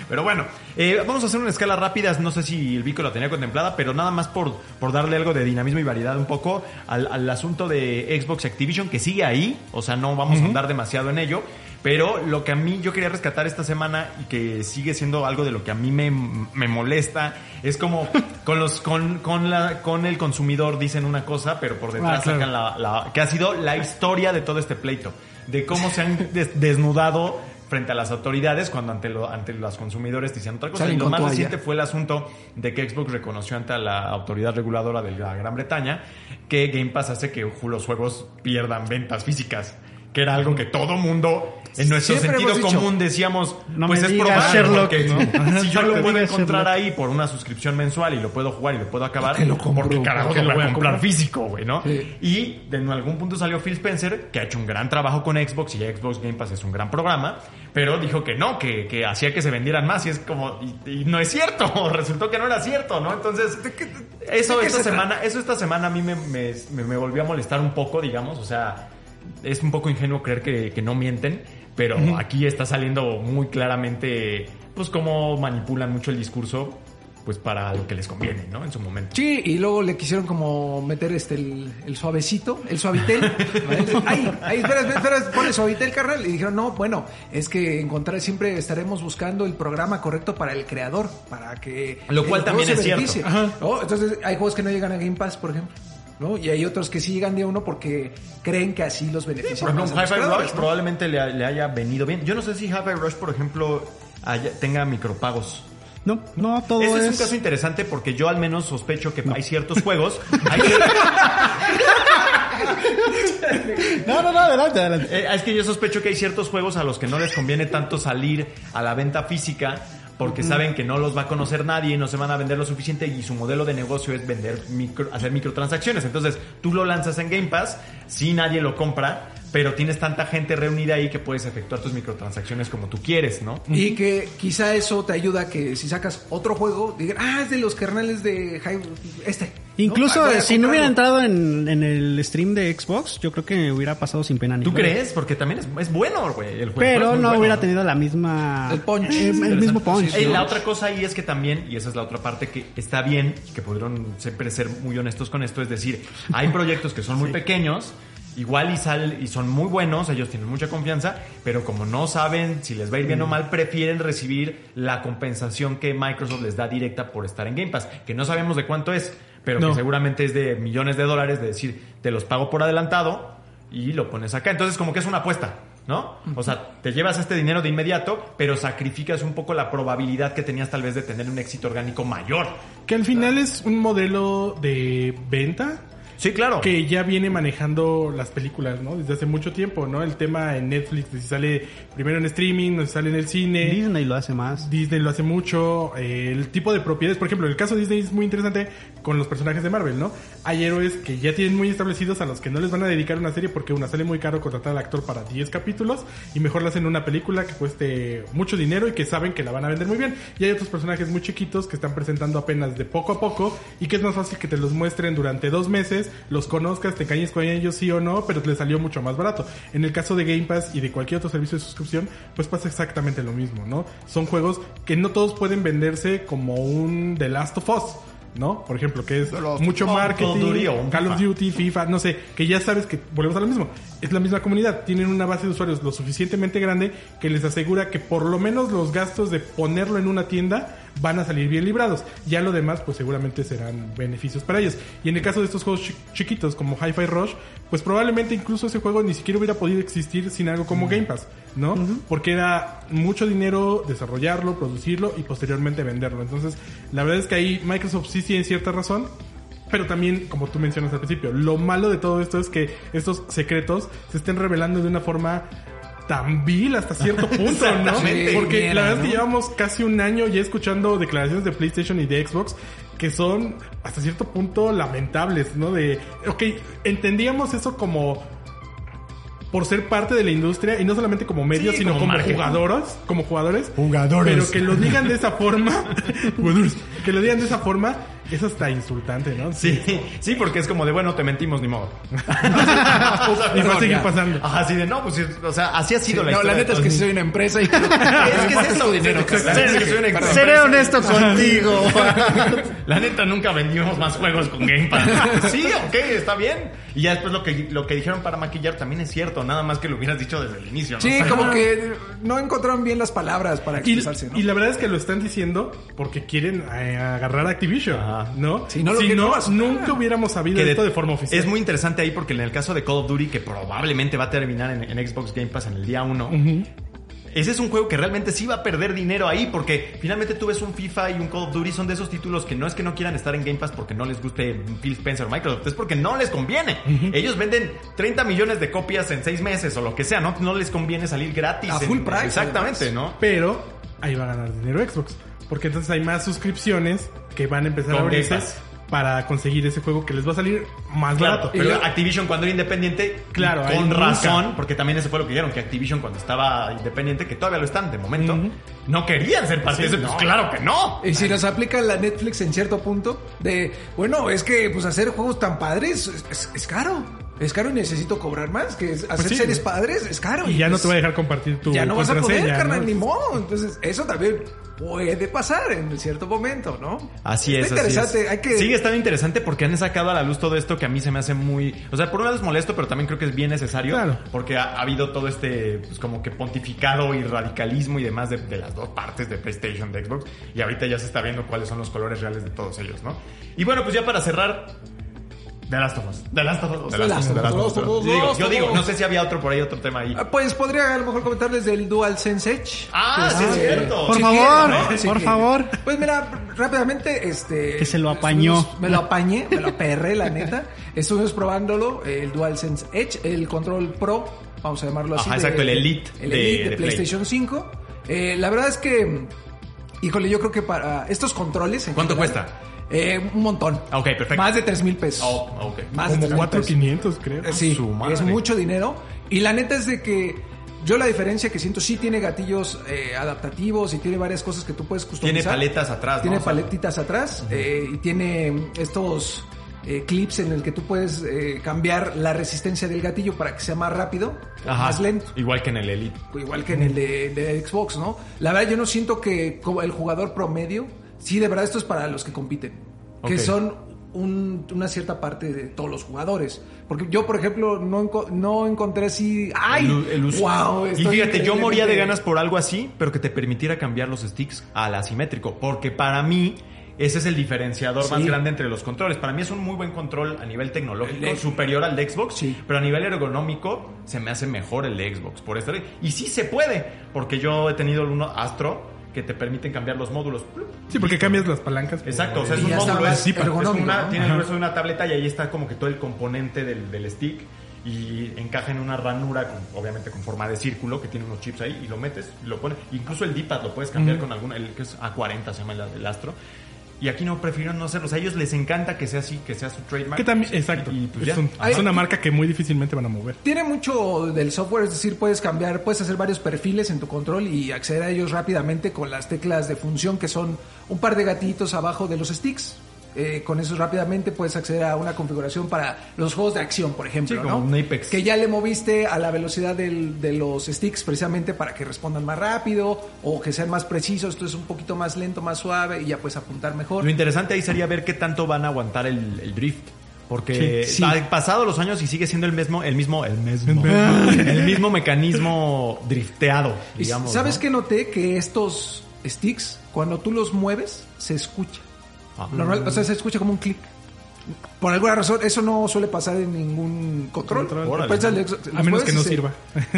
Pero bueno, eh, vamos a hacer una escala rápida. No sé si el Vico la tenía contemplada, pero nada más por, por darle algo de dinamismo y variedad un poco al, al asunto de Xbox Activision, que sigue ahí. O sea, no vamos a andar demasiado en ello. Pero lo que a mí yo quería rescatar esta semana y que sigue siendo algo de lo que a mí me, me molesta es como con los con, con la con el consumidor dicen una cosa, pero por detrás
Ah, claro.
sacan la, la- que ha sido la historia de todo este pleito, de cómo se han des- desnudado frente a las autoridades cuando ante lo, ante los consumidores dicen otra cosa. Y lo más reciente fue el asunto de que Xbox reconoció ante la autoridad reguladora de la Gran Bretaña que Game Pass hace que los juegos pierdan ventas físicas. Que era algo que todo mundo en nuestro
Siempre
sentido
dicho,
común decíamos,
no
pues
me
es probable
Sherlock,
porque
¿no?
si yo lo puedo encontrar
Sherlock.
ahí por una suscripción mensual y lo puedo jugar y lo puedo acabar,
qué lo compro?
porque carajo
¿Por qué
lo voy a comprar
comprar?
físico, güey, ¿no?
Sí.
Y de en algún punto salió Phil Spencer, que ha hecho un gran trabajo con Xbox y ya Xbox Game Pass es un gran programa, pero dijo que no, que, que hacía que se vendieran más y es como, y, y no es cierto, resultó que no era cierto, ¿no? Entonces, eso esta
se
semana, eso esta semana a mí me, me, me- me volvió a molestar un poco, digamos, o sea, es un poco ingenuo creer que, que no mienten, pero aquí está saliendo muy claramente, pues cómo manipulan mucho el discurso, pues para lo que les conviene, ¿no? En su momento.
Sí, y luego le quisieron como meter este el, el suavecito, el suavitel. ay, ay, espera, espera, espera, pone suavitel, carnal. Y dijeron, no, bueno, es que encontrar, siempre estaremos buscando el programa correcto para el creador, para que.
Lo cual también es cierto.
¿no? Entonces, hay juegos que no llegan a Game Pass, por ejemplo. ¿No? Y hay otros que sí llegan de uno porque creen que así los benefician.
Por ejemplo, Hi-Fi Rush
¿no?
probablemente le, le haya venido bien. Yo no sé si Hi-Fi Rush, por ejemplo, haya- tenga micropagos.
No, no, todo
Ese es,
es...
un caso interesante porque yo al menos sospecho que hay ciertos juegos. hay-
No, no, no, adelante, adelante.
eh, es que yo sospecho que hay ciertos juegos a los que no les conviene tanto salir a la venta física porque saben que no los va a conocer nadie no se van a vender lo suficiente y su modelo de negocio es vender micro, hacer microtransacciones. Entonces, tú lo lanzas en Game Pass, si nadie lo compra, pero tienes tanta gente reunida ahí que puedes efectuar tus microtransacciones como tú quieres, ¿no?
Y que quizá eso te ayuda a que si sacas otro juego, digan, ah, es de los kernels de este.
Incluso si no hubiera entrado en, en el stream de Xbox, yo creo que hubiera pasado sin pena ni
¿Tú
gloria.
crees? Porque también es, es bueno, güey. El juego
Pero no
bueno,
hubiera tenido la misma...
El punch.
El, el mismo punch.
Eh,
¿no?
La otra cosa ahí es que también, y esa es la otra parte que está bien, que pudieron siempre ser muy honestos con esto, es decir, hay proyectos que son muy pequeños, igual y sal, y son muy buenos, ellos tienen mucha confianza, pero como no saben si les va a ir bien
Mm.
o mal, prefieren recibir la compensación que Microsoft les da directa por estar en Game Pass, que no sabemos de cuánto es, pero
No.
que seguramente es de millones de dólares, de decir, te los pago por adelantado y lo pones acá. Entonces como que es una apuesta. ¿No? O sea, te llevas este dinero de inmediato, pero sacrificas un poco la probabilidad que tenías tal vez de tener un éxito orgánico mayor.
Que al final es un modelo de venta
Sí, claro.
que ya viene manejando las películas, ¿no? Desde hace mucho tiempo, ¿no? El tema en Netflix, de si sale primero en streaming, o si sale en el cine.
Disney lo hace más.
Disney lo hace mucho, eh, el tipo de propiedades, por ejemplo, el caso de Disney es muy interesante con los personajes de Marvel, ¿no? Hay héroes que ya tienen muy establecidos a los que no les van a dedicar una serie porque una sale muy caro contratar al actor para 10 capítulos y mejor le hacen una película que cueste mucho dinero y que saben que la van a vender muy bien. Y hay otros personajes muy chiquitos que están presentando apenas de poco a poco y que es más fácil que te los muestren durante dos meses, los conozcas, te cañes con ellos sí o no, pero les salió mucho más barato. En el caso de Game Pass y de cualquier otro servicio de suscripción, pues pasa exactamente lo mismo, ¿no? Son juegos que no todos pueden venderse como un The Last of Us. ¿No? Por ejemplo, que es mucho marketing,
Call of
Call. Duty, FIFA, no sé, que ya sabes que volvemos a lo mismo. Es la misma comunidad, tienen una base de usuarios lo suficientemente grande que les asegura que por lo menos los gastos de ponerlo en una tienda van a salir bien librados. Ya lo demás, pues seguramente serán beneficios para ellos. Y en el caso de estos juegos chi- chiquitos como Hi-Fi Rush, pues probablemente incluso ese juego ni siquiera hubiera podido existir sin algo como Game Pass, ¿no? Porque era mucho dinero desarrollarlo, producirlo y posteriormente venderlo. Entonces, la verdad es que ahí Microsoft sí tiene cierta razón. Pero también, como tú mencionas al principio, lo malo de todo esto es que estos secretos se estén revelando de una forma tan vil hasta cierto punto, ¿no? Porque la verdad es que llevamos casi un año ya escuchando declaraciones de PlayStation y de Xbox que son hasta cierto punto lamentables, ¿no? De, ok, entendíamos eso como por ser parte de la industria y no solamente como medio,
Sí,
sino
como
como, como jugadores.
Jugadores.
Pero que lo digan de esa forma, jugadores, que lo digan de esa forma, es hasta insultante, ¿no?
Sí, sí, porque es como de, bueno, te mentimos, ni modo.
Y va a seguir pasando.
Ajá, así de, no, pues, o sea, así ha sido la
no,
historia.
la neta es que soy una empresa y
Es que es eso,
dinero.
Seré honesto contigo.
La neta nunca vendimos más juegos con Game Pass. Sí, ok, está bien. Y ya después lo que, lo que dijeron para maquillar también es cierto, nada más que lo hubieras dicho desde el inicio. ¿no?
Sí,
O sea,
como que no encontraron bien las palabras para
Y,
expresarse, ¿no?
y la verdad es que lo están diciendo porque quieren eh, agarrar a Activision,
Ajá.
¿No?
Si no, lo que no
nunca hubiéramos sabido
que de-
esto de forma oficial.
Es muy interesante ahí porque en el caso de Call of Duty, que probablemente va a terminar en, en Xbox Game Pass en el día 1, ese es un juego que realmente sí va a perder dinero ahí, porque finalmente tú ves un FIFA y un Call of Duty, son de esos títulos que no es que no quieran estar en Game Pass porque no les guste Phil Spencer o Microsoft, es porque no les conviene. Ellos venden 30 millones de copias en 6 meses o lo que sea, ¿no? No les conviene salir gratis.
A
en-
full price,
Exactamente. ¿no?
Pero ahí va a ganar dinero Xbox. Porque entonces hay más suscripciones que van a empezar
Con
a abrirse para conseguir ese juego que les va a salir más
Claro,
barato.
pero
yo-
Activision cuando era independiente,
Claro,
con
nunca.
razón, porque también eso fue lo que dijeron, que Activision cuando estaba independiente, que todavía lo están de momento, no querían ser parte
Sí,
de eso. Pues claro que no.
Y si nos aplica la Netflix en cierto punto, de, bueno, es que pues hacer juegos tan padres es, es- es caro. Es caro y necesito cobrar más. Que es- hacer
sí.
series padres es caro.
y ya no
pues,
te va a dejar compartir tu
Ya no vas a poder, carnal,
¿no?
ni modo. Entonces, eso también puede pasar en cierto momento, ¿no?
Así
Está
es, así
interesante.
es.
Hay que...
Sigue estando interesante porque han sacado a la luz todo esto que a mí se me hace muy... O sea, por un lado es molesto, pero también creo que es bien necesario.
Claro.
Porque ha, ha habido todo este, pues como que pontificado y radicalismo y demás de, de las dos partes de PlayStation, de Xbox. Y ahorita ya se está viendo cuáles son los colores reales de todos ellos, ¿no? Y bueno, pues ya para cerrar... The Last of Us. The Last of Us. The Last of Us. The Last of Us.
The Last of Us.
Yo digo, yo no sé si había otro por ahí, otro tema ahí.
Ah, Pues podría a lo mejor comentarles del DualSense Edge.
Ah, sí, es cierto.
Por
Sí,
favor,
quiero, ¿no?
Sí
por favor.
Pues mira, rápidamente, este...
Que se lo apañó.
Me lo apañé, me lo aperré, la neta. Estuvimos probándolo, el DualSense Edge, el control Pro, vamos a llamarlo así.
Ajá, exacto, el Elite
El
de-
Elite de,
de Play.
PlayStation 5. Eh, la verdad es que, híjole, yo creo que para estos controles... en
¿Cuánto
general,
cuesta?
Eh, un montón.
Ok, perfecto.
Más de 3 mil pesos.
Oh, ok.
Más de
Como
3,000 pesos.
4,500 creo.
Eh, Sí,
Su madre.
es mucho dinero. Y la neta es de que yo la diferencia que siento, sí tiene gatillos eh, adaptativos y tiene varias cosas que tú puedes customizar.
Tiene paletas atrás, ¿no?
Tiene paletitas atrás eh, y tiene estos eh, clips en el que tú puedes eh, cambiar la resistencia del gatillo para que sea más rápido o
Ajá,
más lento.
Igual que en el Elite.
Igual que en el de, de Xbox, ¿no? La verdad, yo no siento que el jugador promedio, sí, de verdad, esto es para los que compiten, que son un- una cierta parte de todos los jugadores. Porque yo, por ejemplo, no, enco- no encontré así, ¡ay!
El- el.
¡Wow!
Y fíjate, yo moría de ganas por algo así, pero que te permitiera cambiar los sticks al asimétrico. Porque para mí, ese es el diferenciador más grande entre los controles. Para mí es un muy buen control a nivel tecnológico,
El
superior al de Xbox,
Sí.
pero a nivel ergonómico se me hace mejor el de Xbox. Por esta Y sí se puede, porque yo he tenido uno Astro que te permiten cambiar los módulos.
Sí, porque cambias las palancas.
Exacto, o sea, es un módulo, es, es una-
¿no?
tiene el grueso de una tableta y ahí está como que todo el componente del, del stick y encaja en una ranura, con- obviamente con forma de círculo, que tiene unos chips ahí y lo metes y lo pones. Incluso el D-pad lo puedes cambiar con alguna, el que es A40 se llama el, el Astro. Y aquí no prefieren no hacerlo. O sea, a ellos les encanta que sea así, que sea su trademark.
Que también, exacto.
Y, pues
es, un- es una marca que muy difícilmente van a mover.
Tiene mucho del software, es decir, puedes cambiar, puedes hacer varios perfiles en tu control y acceder a ellos rápidamente con las teclas de función que son un par de gatitos abajo de los sticks. Eh, con eso rápidamente puedes acceder a una configuración para los juegos de acción, por ejemplo,
Sí, como
¿no?
un Apex.
Que ya le moviste a la velocidad del- de los sticks precisamente para que respondan más rápido o que sean más precisos, esto es un poquito más lento, más suave y ya puedes apuntar mejor.
Lo interesante ahí sería ver qué tanto van a aguantar el, el drift. Porque
Sí, sí.
han pasado los años y sigue siendo el mismo, el mismo, el mismo, el mismo mecanismo drifteado, digamos.
¿Sabes
¿no?
qué noté? Que estos sticks, cuando tú los mueves, se escucha.
Ah.
Normal, o sea, se escucha como un clic. Por alguna razón, eso no suele pasar en ningún control.
Control.
Órale.
Pues, el- los
A menos que no
se-
sirva.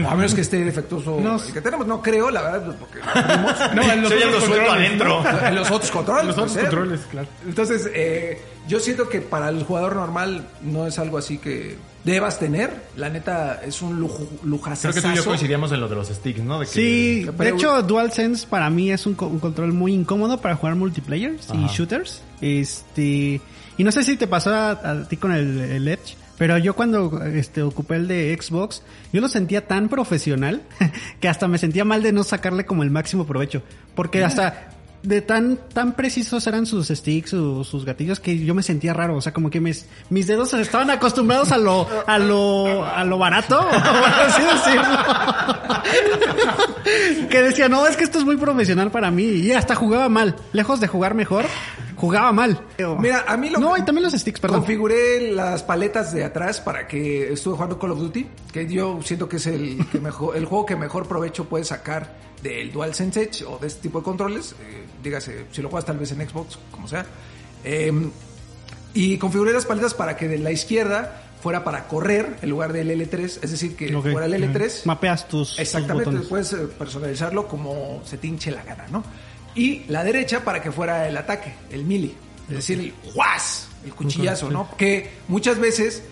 A menos que esté defectuoso
No.
el que tenemos. No creo, la verdad, porque lo abrimos.
No, en los otros controles,
adentro.
¿no?
en los otros controles.
Los
puede
otros controles, claro.
Entonces, eh, yo siento que para el jugador normal no es algo así que debas tener. La neta, es un lujo, lujazo.
Creo que tú y yo coincidíamos en lo de los sticks, ¿no? De que-
Sí,
Pero-
de hecho DualSense para mí es un, co- un control muy incómodo para jugar multiplayer y
Ajá.
shooters. Este, y no sé si te pasó a, a ti con el, el Edge, pero yo cuando este ocupé el de Xbox, yo lo sentía tan profesional que hasta me sentía mal de no sacarle como el máximo provecho, porque hasta de tan tan precisos eran sus sticks, sus, sus gatillos que yo me sentía raro, o sea, como que mis mis dedos estaban acostumbrados a lo a lo a lo barato, por así decirlo. que decía, "No, es que esto es muy profesional para mí" y hasta jugaba mal, lejos de jugar mejor, jugaba mal.
Mira, a mí lo
No, y también los sticks, perdón.
Configuré las paletas de atrás para que estuve jugando Call of Duty, que yo siento que es el, que mejor, el juego que mejor provecho puedes sacar del DualSense Edge o de este tipo de controles. eh, dígase, si lo juegas tal vez en Xbox, como sea. Eh, y configuré las paletas para que de la izquierda fuera para correr en lugar del L3, es decir, que fuera el L3.
Mapeas tus, tus
Exactamente,
botones.
puedes eh, personalizarlo como se te hinche la gana, ¿no? Y la derecha para que fuera el ataque, el melee, es decir, el ¡juas! El cuchillazo, ¿no? Que muchas veces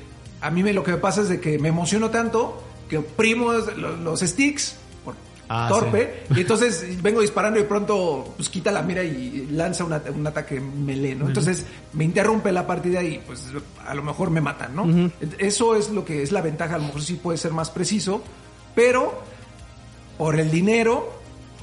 a mí me, lo que me pasa es de que me emociono tanto que oprimo los, los sticks
Ah,
torpe y entonces vengo disparando y pronto pues quita la mira y lanza una- un ataque melee, ¿no? Entonces me interrumpe la partida y pues a lo mejor me matan, ¿no? Eso es lo que es la ventaja, a lo mejor sí puede ser más preciso, pero por el dinero,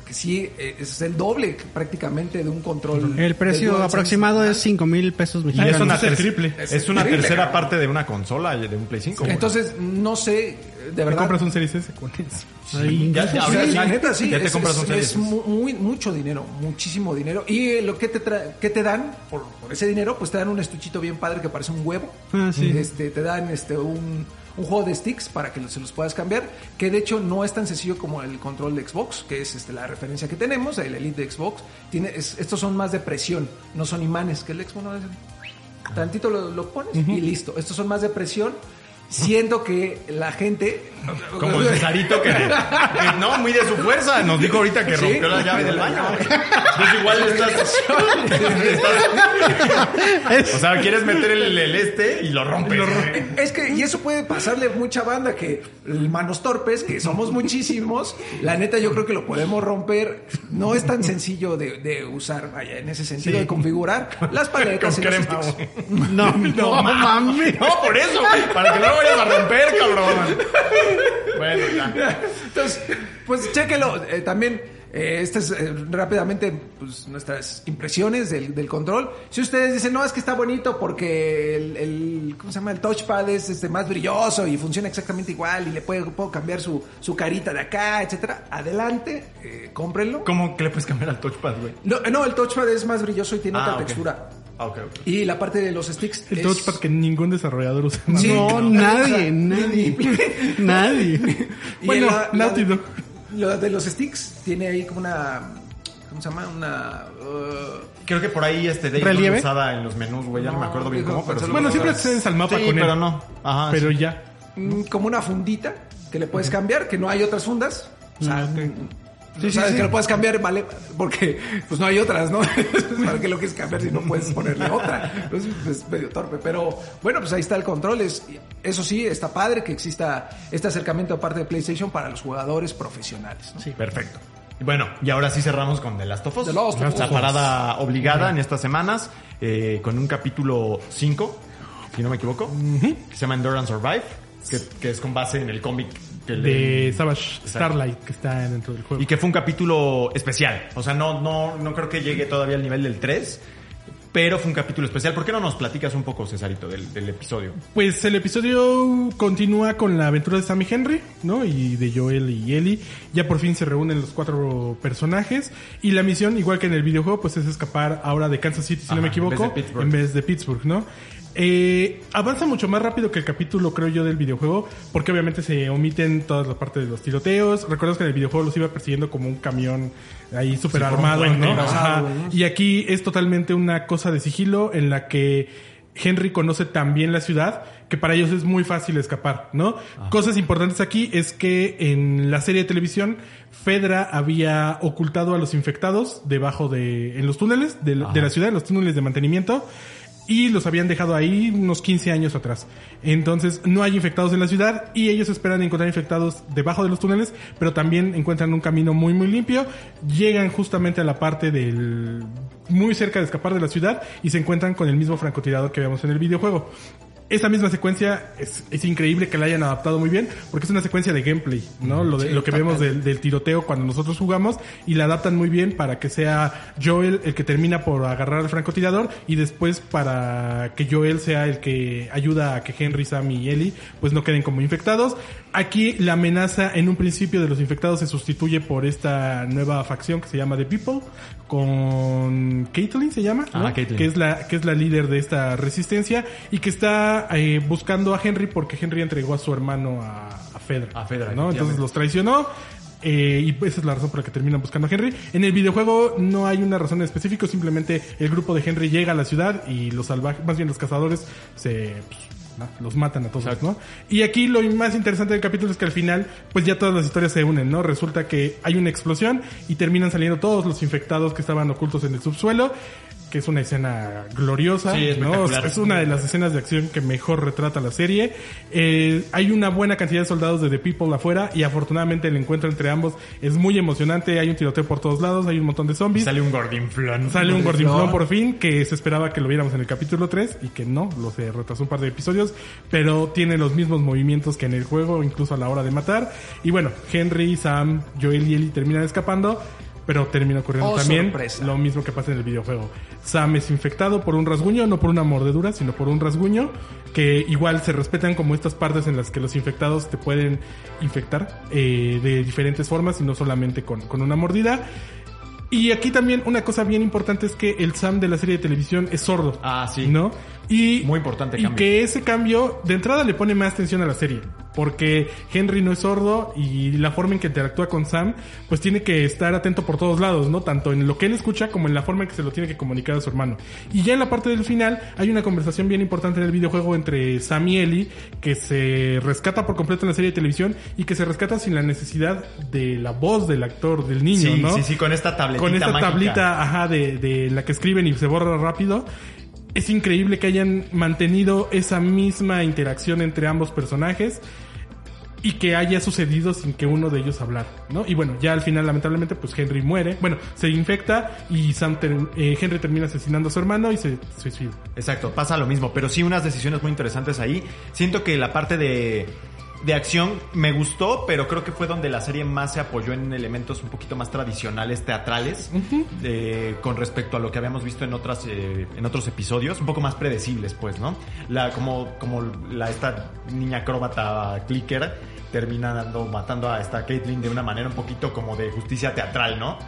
porque sí eh, es el doble prácticamente de un control.
El precio aproximado es
DualSense
5 mil pesos
Y
mexicanos.
es una,
es triple.
una
Triple,
tercera
cabrón.
parte de una consola, de un Play 5.
Entonces, no sé, de
Te
verdad.
compras un Series S con eso.
Ahí.
ya, ya,
Sí,
ahora sí,
la neta, sí.
ya te
es,
compras
es-
un Series
es muy, mucho dinero, muchísimo dinero. Y eh, lo que te, tra- que te dan por, por ese dinero, pues te dan un estuchito bien padre que parece un huevo.
Ah, sí.
Este, te dan este un, un juego de sticks para que se los puedas cambiar. Que de hecho no es tan sencillo como el control de Xbox, que es este, la referencia que tenemos, el Elite de Xbox. Tiene, es- estos son más de presión, no son imanes, que el Xbox no es. Tantito lo, lo pones y listo. Estos son más de presión. Siento que la gente.
Como el Cesarito que, que no, muy de su fuerza. Nos dijo ahorita que
Sí.
rompió la llave del baño. Entonces igual estás, estás- O sea, quieres meter el, el este y lo rompes.
Es que, y eso puede pasarle a mucha banda que manos torpes, que somos muchísimos, la neta yo creo que lo podemos romper. No es tan sencillo de, de usar, vaya, en ese sentido, de configurar las paletas
Con
y los
güey.
No, no, mames.
No, por eso, para que no lo vayas a romper, cabrón. Bueno, ya.
Entonces, pues chéquelo. Eh, también, eh, estas eh, rápidamente, pues nuestras impresiones del, del control. Si ustedes dicen, no, es que está bonito porque el, el- ¿cómo se llama? El touchpad es este, más brilloso y funciona exactamente igual y le puedo, puedo cambiar su, su carita de acá, etcétera. Adelante, eh, cómprenlo.
¿Cómo que le puedes cambiar al touchpad, güey?
No, no, el touchpad es más brilloso y tiene
Ah,
otra
ok.
textura.
Ah.
Y la parte de los sticks.
El
es-
touchpad que ningún desarrollador usa.
Sí.
No, nadie, nadie. Nadie.
Y
Bueno,
la- la- de los sticks tiene ahí como una. ¿Cómo se llama? Una. uh,
Creo que por ahí este Dave
¿Relieve?
lo usaba en los menús, güey. Ya no,
No,
me acuerdo bien cómo, pero.
Bueno, siempre accedes al mapa
Sí,
con él.
pero no. Ajá,
Pero
sí.
ya.
mm, como una fundita que le puedes cambiar, que no hay otras fundas. O sea, que,
Sí,
sabes
sí, sí.
que lo puedes cambiar, vale, porque pues no hay otras, ¿no? ¿Para qué lo quieres cambiar si no puedes ponerle otra? Entonces, es medio torpe. Pero bueno, pues ahí está el control. Es, eso sí, está padre que exista este acercamiento de parte de PlayStation para los jugadores profesionales. ¿no?
Sí, perfecto. Bueno, y ahora sí cerramos con The Last of Us.
The Last of
La
Us.
parada obligada en estas semanas, eh, con un capítulo 5, si no me equivoco, que se llama Endure and Survive, que, que es con base en el cómic
De Savage Starlight que está dentro del juego.
y que fue un capítulo especial. O sea, no, no, no creo que llegue todavía al nivel del 3, pero fue un capítulo especial. ¿Por qué no nos platicas un poco, Cesarito, del, del episodio?
Pues el episodio continúa con la aventura de Sam y Henry, ¿no? Y de Joel y Ellie. Ya por fin se reúnen los cuatro personajes. Y la misión, igual que en el videojuego, pues es escapar ahora de Kansas City, si
Ajá,
no me
en vez de
equivoco,
Pittsburgh.
en vez de Pittsburgh, ¿no? Eh, avanza mucho más rápido que el capítulo, creo yo, del videojuego, porque obviamente se omiten todas las partes de los tiroteos. Recuerdas que en el videojuego los iba persiguiendo como un camión ahí súper
un
armado, ¿no? Ajá. Y aquí es totalmente una cosa de sigilo en la que Henry conoce también la ciudad, que para ellos es muy fácil escapar, ¿no? Cosas importantes aquí es que en la serie de televisión, Fedra había ocultado a los infectados debajo de, en los túneles de, de la ciudad, en los túneles de mantenimiento, y los habían dejado ahí unos 15 años atrás. Entonces no hay infectados en la ciudad y ellos esperan encontrar infectados debajo de los túneles, pero también encuentran un camino muy muy limpio, llegan justamente a la parte del muy cerca de escapar de la ciudad y se encuentran con el mismo francotirador que vemos en el videojuego. Esa misma secuencia es, es increíble que la hayan adaptado muy bien porque es una secuencia de gameplay, ¿no? Lo, de- lo que vemos del, del tiroteo cuando nosotros jugamos y la adaptan muy bien para que sea Joel el que termina por agarrar al francotirador y después para que Joel sea el que ayuda a que Henry, Sam y Ellie pues no queden como infectados. Aquí la amenaza en un principio de los infectados se sustituye por esta nueva facción que se llama The People con Caitlyn se llama, ¿no?
Ah, Caitlyn.
que es la que es la líder de esta resistencia y que está eh, buscando a Henry porque Henry entregó a su hermano a, a Fedra.
A Fedra,
¿no? Entonces los traicionó. eh, y esa es la razón por la que terminan buscando a Henry. En el videojuego no hay una razón específica, simplemente el grupo de Henry llega a la ciudad y los salvajes, más bien los cazadores, se pues, ¿no? Los matan a todos, ¿no? Y aquí lo más interesante del capítulo es que al final, pues ya todas las historias se unen, ¿no? Resulta que hay una explosión y terminan saliendo todos los infectados que estaban ocultos en el subsuelo que es una escena gloriosa,
Sí, es
¿no? Es una de las escenas de acción que mejor retrata la serie. Eh, hay una buena cantidad de soldados de The People afuera y afortunadamente el encuentro entre ambos es muy emocionante. Hay un tiroteo por todos lados, hay un montón de zombies.
Sale un gordinflón.
Sale un gordinflón
Gordinflón.
por fin, que se esperaba que lo viéramos en el capítulo 3 y que no, lo se retrasó un par de episodios, pero tiene los mismos movimientos que en el juego, incluso a la hora de matar. Y bueno, Henry, Sam, Joel y Ellie terminan escapando, pero termina ocurriendo
Oh,
también
sorpresa.
lo mismo que pasa en el videojuego. Sam es infectado por un rasguño, no por una mordedura, sino por un rasguño, que igual se respetan como estas partes en las que los infectados te pueden infectar eh, de diferentes formas y no solamente con, con una mordida. Y aquí también una cosa bien importante es que el Sam de la serie de televisión es sordo.
Ah, sí.
¿No? Y,
Muy importante
y que ese cambio de entrada le pone más atención a la serie. Porque Henry no es sordo y la forma en que interactúa con Sam, pues tiene que estar atento por todos lados, ¿no? Tanto en lo que él escucha como en la forma en que se lo tiene que comunicar a su hermano. Y ya en la parte del final hay una conversación bien importante en el videojuego entre Sam y Ellie que se rescata por completo en la serie de televisión y que se rescata sin la necesidad de la voz del actor, del niño,
Sí,
¿no?
sí, sí, con esta tabletita
con esta
mágica.
tablita, ajá, de, de la que escriben y se borra rápido. Es increíble que hayan mantenido esa misma interacción entre ambos personajes y que haya sucedido sin que uno de ellos hablara, ¿no? Y bueno, ya al final lamentablemente pues Henry muere, bueno, se infecta y eh, Henry termina asesinando a su hermano y se suicida.
Exacto, pasa lo mismo, pero sí unas decisiones muy interesantes ahí. Siento que la parte de, de acción me gustó, pero creo que fue donde la serie más se apoyó en elementos un poquito más tradicionales, teatrales, eh, con respecto a lo que habíamos visto en otras eh, en otros episodios, un poco más predecibles, pues, ¿no? La como como la esta niña acróbata clicker termina dando matando a esta Caitlyn de una manera un poquito como de justicia teatral, ¿no?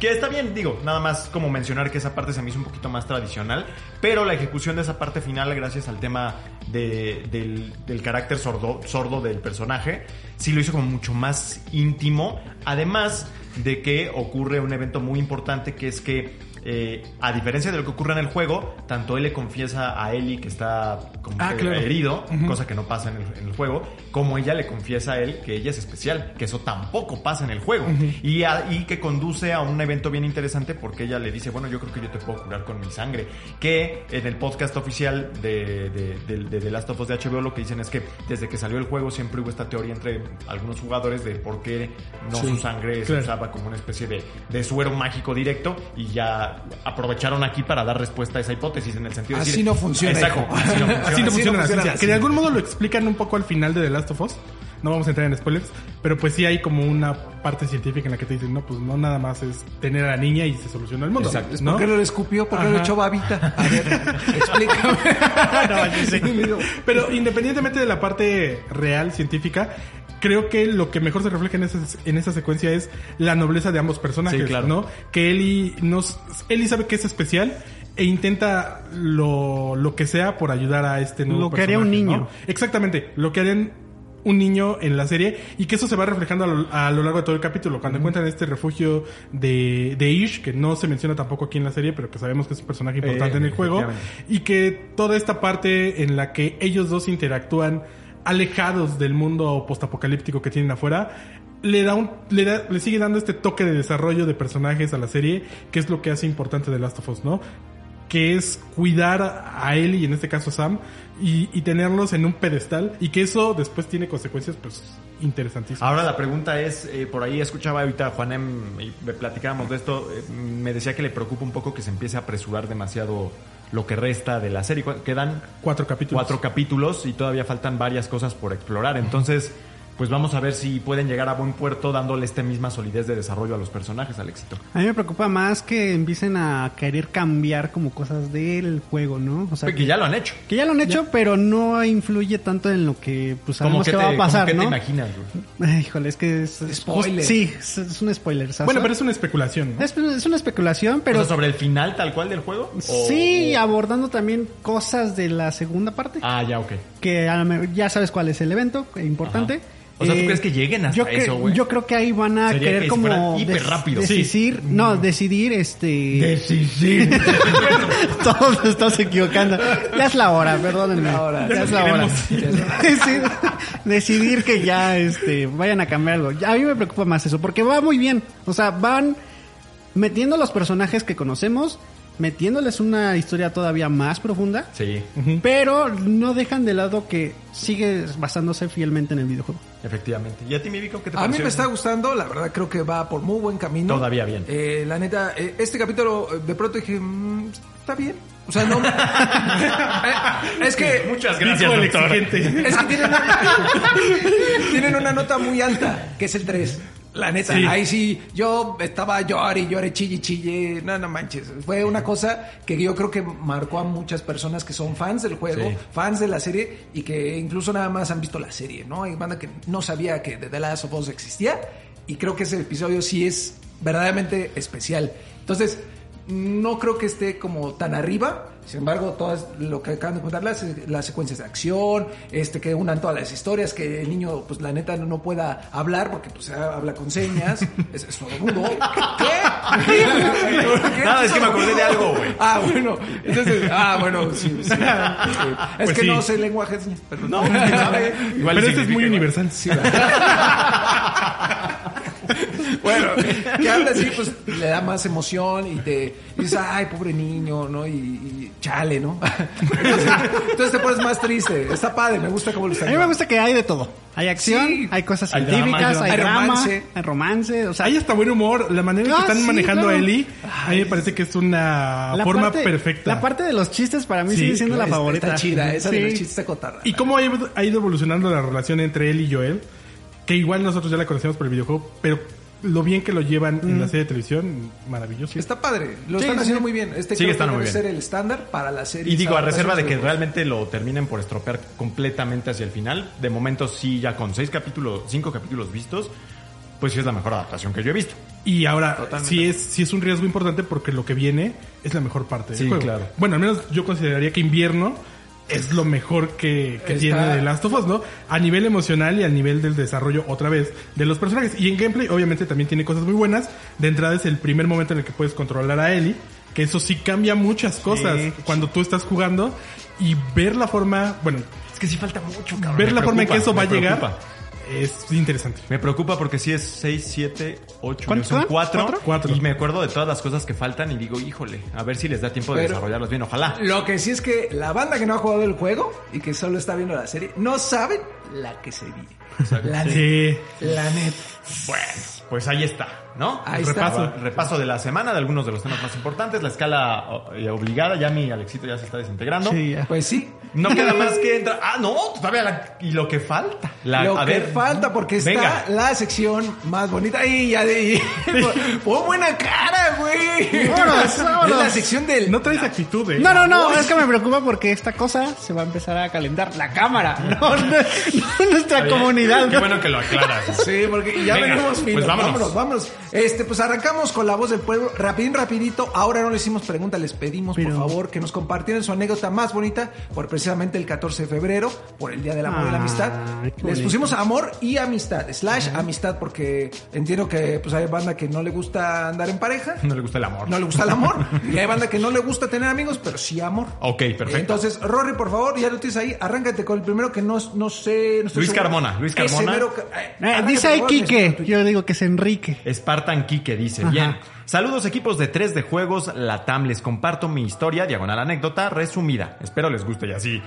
Que está bien, digo, nada más como mencionar que esa parte se me hizo un poquito más tradicional, pero la ejecución de esa parte final, gracias al tema de- del, del carácter sordo, sordo del personaje, sí lo hizo como mucho más íntimo, además de que ocurre un evento muy importante que es que eh, a diferencia de lo que ocurre en el juego, tanto él le confiesa a Ellie que está como
Ah,
que
claro.
herido, cosa que no pasa en el, en el juego, como ella le confiesa a él que ella es especial, que eso tampoco pasa en el juego. y, a- y que conduce a un evento bien interesante porque ella le dice, bueno, yo creo que yo te puedo curar con mi sangre. Que en el podcast oficial de, de, de- de The Last of Us de HBO lo que dicen es que desde que salió el juego siempre hubo esta teoría entre algunos jugadores de por qué no su sangre se
claro.
usaba como una especie de, de suero mágico directo y ya aprovecharon aquí para dar respuesta a esa hipótesis en el sentido de
Así
decir,
no funciona,
Exacto, así no funciona.
Así no
no
funciona la
funciona
ciencia.
la
Que de algún modo lo explican un poco al final de The Last of Us. No vamos a entrar en spoilers, pero pues sí hay como una parte científica en la que te dicen, no, pues no nada más es tener a la niña y se soluciona el mundo.
Exacto.
¿no?
¿Por qué lo escupió? ¿Por qué lo echó babita? A ver, explícame.
Sí, digo, Pero independientemente de la parte real, científica, creo que lo que mejor se refleja en esa, en esa secuencia es la nobleza de ambos personajes,
Sí, claro.
¿no? Que Ellie, nos, Ellie sabe que es especial e intenta lo, lo que sea por ayudar a este nuevo
Lo que haría un niño.
¿no? Exactamente, lo que harían un niño en la serie y que eso se va reflejando a lo, a lo largo de todo el capítulo. Cuando encuentran este refugio de, de Ish, que no se menciona tampoco aquí en la serie, pero que sabemos que es un personaje importante
Eh,
en el juego, y que toda esta parte en la que ellos dos interactúan alejados del mundo postapocalíptico que tienen afuera le da un le da le sigue dando este toque de desarrollo de personajes a la serie que es lo que hace importante de Last of Us no que es cuidar a él y en este caso a Sam y, y tenerlos en un pedestal y que eso después tiene consecuencias pues interesantísimas
Ahora la pregunta es, eh, por ahí escuchaba ahorita a Juanem y me platicábamos de esto, eh, me decía que le preocupa un poco que se empiece a apresurar demasiado lo que resta de la serie. Quedan
cuatro capítulos
cuatro capítulos y todavía faltan varias cosas por explorar. Entonces, pues vamos a ver si pueden llegar a buen puerto dándole esta misma solidez de desarrollo a los personajes al éxito.
A mí me preocupa más que empiecen a querer cambiar como cosas del juego, ¿no? O sea,
que ya lo han hecho.
que ya lo han hecho, pero no influye tanto en lo que pues
¿Cómo
sabemos
que
que,
te,
va a pasar, ¿no?
te imaginas? güey?
Ay, híjole, es que es...
Spoiler.
sí, es, es un spoiler. ¿sabes?
bueno pero es una especulación ¿no?
es, es una especulación, pero...
O sea, sobre el final tal cual del juego. ¿O-
Sí, abordando también cosas de la segunda parte.
Ah, ya, ok.
que a lo mejor ya sabes cuál es el evento eh, importante
O sea, ¿tú
Eh,
crees que lleguen hasta
yo
eso, güey?
Yo creo que ahí van a
Sería
querer
que
como
hiper
des-
rápido. Sí.
decidir, no, decidir este
Decisión.
Todos nos estamos equivocando. Ya es la hora, perdónenme.
La hora.
Ya es la hora. Sí, decidir que ya este vayan a cambiar algo. Ya, A mí me preocupa más eso, porque va muy bien. O sea, van metiendo los personajes que conocemos, metiéndoles una historia todavía más profunda,
Sí,
pero no dejan de lado que sigue basándose fielmente en el videojuego.
efectivamente. ¿Y a ti, mi Vico, qué te
A mí me está gustando, la verdad creo que va por muy buen camino.
Todavía bien.
Eh, la neta, eh, este capítulo eh, de pronto dije, "Mm, está bien. O sea, no... Es que...
Muchas gracias,
el
doctor.
Es que tienen una, tienen una nota muy alta, que es el 3. La neta,
Sí.
ahí sí, yo estaba llore y llore, chille, chille. No, no manches. Fue una cosa que yo creo que marcó a muchas personas que son fans del juego,
Sí.
fans de la serie y que incluso nada más han visto la serie, ¿no? Hay banda que no sabía que The Last of Us existía y creo que ese episodio sí es verdaderamente especial. Entonces, no creo que esté como tan arriba. Sin embargo, todo lo que acaban de contar, las, las secuencias de acción, este, que unan todas las historias, que el niño, pues la neta, no pueda hablar porque pues habla con señas, es, es sordomudo. ¿Qué? ¿Qué?
Nada, es que me acordé de algo, güey.
Ah, bueno. Entonces, ah, bueno, sí. sí. Sí. Es
Pues
que
sí.
no sé lenguaje de señas, pero no.
Igual
Pero este es muy
igual.
universal.
Bueno, que habla así, pues le da más emoción y te dices, ay, pobre niño, ¿no? Y, y chale, ¿no? Entonces, entonces te pones más triste. Está padre, me gusta cómo lo están
A mí me gusta que hay de todo. Hay acción,
Sí.
hay cosas
Hay
científicas,
drama,
hay,
hay
drama,
romance.
hay romance, o sea,
Hay hasta buen humor. La manera en que
Ah,
están
sí,
manejando
claro.
a Ellie, a mí me parece que es una
la
forma
parte-
perfecta.
La parte de los chistes para mí
Sí,
sigue siendo la
Está-
favorita.
Está chida, esa de los chistes de cotarra.
¿Y cómo ha ido, ha ido evolucionando la relación entre él y Joel? Que igual nosotros ya la conocemos por el videojuego, pero lo bien que lo llevan en la serie de televisión, maravilloso.
Está padre, lo
Sí,
están
sí,
haciendo
sí.
muy bien. Este
Sigue
creo que debe ser el estándar para la serie.
Y digo, a reserva de que realmente lo terminen por estropear completamente hacia el final. De momento sí, ya con seis capítulos, cinco capítulos vistos, pues sí es la mejor adaptación que yo he visto.
Y ahora,
Totalmente.
sí es, sí es un riesgo importante porque lo que viene es la mejor parte del
Sí,
juego.
claro.
Bueno, al menos yo consideraría que invierno es lo mejor que, que
Está-
tiene The Last of Us, ¿no? A nivel emocional y a nivel del desarrollo otra vez de los personajes. Y en gameplay, obviamente, también tiene cosas muy buenas. De entrada es el primer momento en el que puedes controlar a Ellie, que eso sí cambia muchas cosas cuando tú estás jugando y ver la forma, bueno,
Es que sí falta mucho, cabrón.
ver
Me
la forma en que eso va a llegar
preocupa.
Es interesante.
Me preocupa porque sí es 6, 7, 8,
¿Cuántos
son
son?
4.
¿Cuatro? Cuatro.
Y me acuerdo de todas las cosas que faltan y digo, híjole, a ver si les da tiempo de
Pero-
desarrollarlos bien, ojalá.
Lo que sí es que la banda que no ha jugado el juego y que solo está viendo la serie, no saben la que se vive. La neta.
Sí.
La neta.
Bueno, pues ahí está, ¿no?
Ahí
El
está.
repaso, repaso de la semana de algunos de los temas más importantes, la escala obligada, ya mi Alexito ya se está desintegrando.
Sí, ya.
Pues sí.
No queda más que entrar. Ah, no, todavía la- y lo que falta. La-
lo
a
que
ver,
falta porque está
venga.
la sección más bonita. Y ya de. Pon buena cara, güey.
Vámonos,
Es
vámonos.
la sección del.
No traes actitud, eh.
No, no, no, es que me preocupa porque esta cosa se va a empezar a calentar. La cámara, no, no, no nuestra comunidad.
Qué bueno que lo aclaras.
Sí, porque ya
Venga,
venimos
pues vámonos.
vámonos, vámonos. Este, pues arrancamos con la voz del pueblo, rapidín, rapidito. Ahora no le hicimos pregunta, les pedimos
Pero-
por favor que nos compartieran su anécdota más bonita por precisamente el 14 de febrero, por el Día del Amor y la
Ah,
Amistad. Les pusimos amor y amistad, slash amistad, porque entiendo que pues hay banda que no le gusta andar en pareja,
No le gusta el amor.
no le gusta el amor, y hay banda que no le gusta tener amigos, pero sí amor.
Ok, perfecto.
Entonces, Rory, por favor, ya lo tienes ahí, arráncate con el primero que no, no sé. no
Luis
seguro.
Carmona, Luis
Ese
Carmona.
mero eh,
Eh, dice ahí Quique,
tu-
yo digo que es Enrique.
Spartan Kike dice, bien. Saludos equipos de 3 de juegos, la TAM, les comparto mi historia, diagonal anécdota, resumida. Espero les guste y así,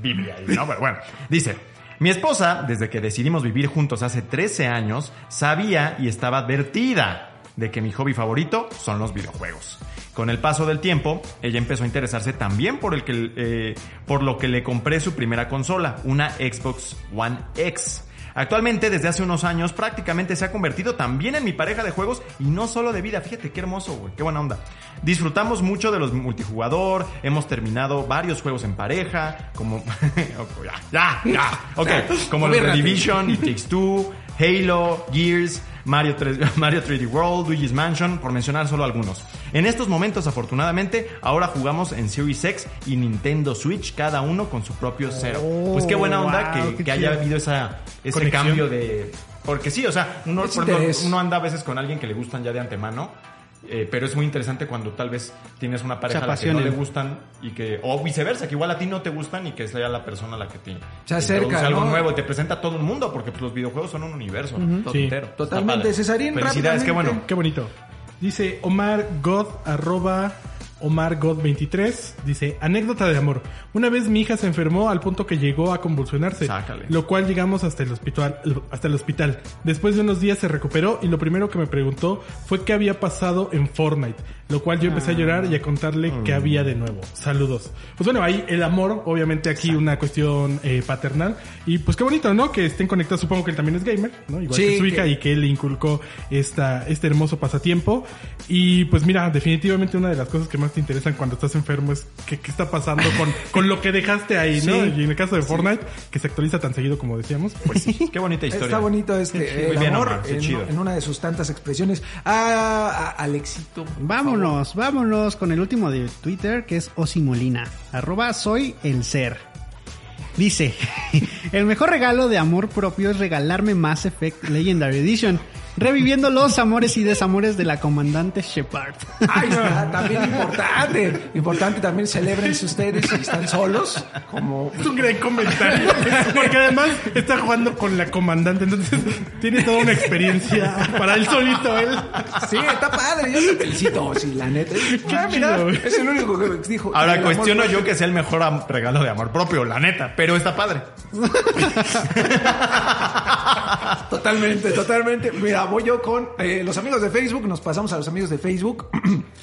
Biblia ¿no? Pero bueno, dice, mi esposa, desde que decidimos vivir juntos hace 13 años, sabía y estaba advertida de que mi hobby favorito son los videojuegos. Con el paso del tiempo, ella empezó a interesarse también por, el que, eh, por lo que le compré su primera consola, una Xbox One X. Actualmente, desde hace unos años, prácticamente se ha convertido también en mi pareja de juegos y no solo de vida. Fíjate qué hermoso, güey, qué buena onda. Disfrutamos mucho de los multijugador, hemos terminado varios juegos en pareja, como... ya, ya, ya. Ok, como los
rápido.
Division, It Takes Two, Halo, Gears, Mario, 3, Mario 3D World, Luigi's Mansion, por mencionar solo algunos. En estos momentos, afortunadamente, ahora jugamos en Series X y Nintendo Switch, cada uno con su propio cero. pues qué buena onda
wow,
que, que haya habido esa, ese
Conexión.
cambio de... Porque sí, o sea, uno, uno anda a veces con alguien que le gustan ya de antemano. Eh, pero es muy interesante cuando tal vez tienes una pareja a la que no le gustan y que o viceversa que igual a ti no te gustan y que sea la persona la que te,
Se acerca,
introduce algo
¿no?
nuevo y te presenta a todo el mundo porque pues, los videojuegos son un universo todo
Sí.
entero.
Totalmente. Cesarín,
Felicidades, qué bueno.
Qué bonito. Dice Omar God, arroba Omar God 23. Dice, anécdota de amor. Una vez mi hija se enfermó al punto que llegó a convulsionarse.
Sácale.
Lo cual llegamos hasta el hospital, hasta el hospital. Después de unos días se recuperó y lo primero que me preguntó fue qué había pasado en Fortnite. Lo cual yo empecé a llorar y a contarle qué había de nuevo. Saludos. Pues bueno, ahí el amor, obviamente aquí una cuestión eh, paternal. Y pues qué bonito, ¿no? Que estén conectados. Supongo que él también es gamer, ¿no? Igual
Sí,
que su
que-
hija y que él le inculcó esta, este hermoso pasatiempo. Y pues mira, definitivamente una de las cosas que más te interesan cuando estás enfermo es qué, qué está pasando con, con lo que dejaste ahí, ¿no? Y en el caso de Fortnite, que se actualiza tan seguido como decíamos, pues sí.
Qué bonita historia.
Está bonito este el
bien,
amor
Omar,
en,
chido.
en una de sus tantas expresiones. Ah, a Alexito. por
Vámonos, vámonos con el último de Twitter que es Osimolina. Arroba soy el ser. Dice, el mejor regalo de amor propio es regalarme Mass Effect Legendary Edition, reviviendo los amores y desamores de la comandante Shepard.
Ay, está, también importante. Importante también celebrense ustedes si están solos. Como
Es un gran comentario. Porque además está jugando con la comandante, entonces tiene toda una experiencia para él solito, él.
Sí, está padre. Yo te felicito. Sí, la neta. Ah, mira, es el único que dijo.
Ahora cuestiono yo que sea el mejor regalo de amor propio, la neta, pero está padre.
Totalmente, totalmente. Mira, voy yo con eh, los amigos de Facebook. Nos pasamos a los amigos de Facebook.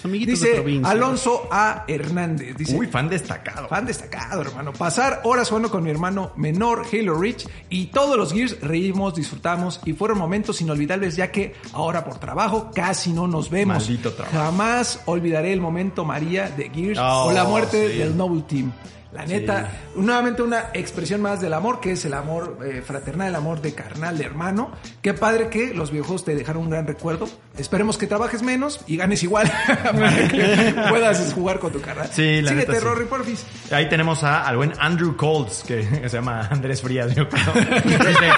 Amiguitos de
Dice
provincia.
Alonso A. Hernández. Dice,
Uy, fan destacado.
Fan destacado, hermano. Pasar horas jugando con mi hermano menor, Halo Reach, y todos los Gears reímos, disfrutamos y fueron momentos inolvidables ya que ahora por trabajo casi no nos vemos.
Maldito trabajo.
Jamás olvidaré el momento María de Gears
Oh,
o la muerte
sí.
del Noble Team. La neta, nuevamente una expresión más del amor, que es el amor eh, fraternal, el amor de carnal, de hermano. Qué padre que los videojuegos te dejaron un gran recuerdo. Esperemos que trabajes menos y ganes igual para que puedas jugar con tu carnal.
Sí, la
Síguete,
neta, sí.
Rory, porfis.
Ahí tenemos a, al buen Andrew Colds, que se llama Andrés Frías, yo creo. Dice,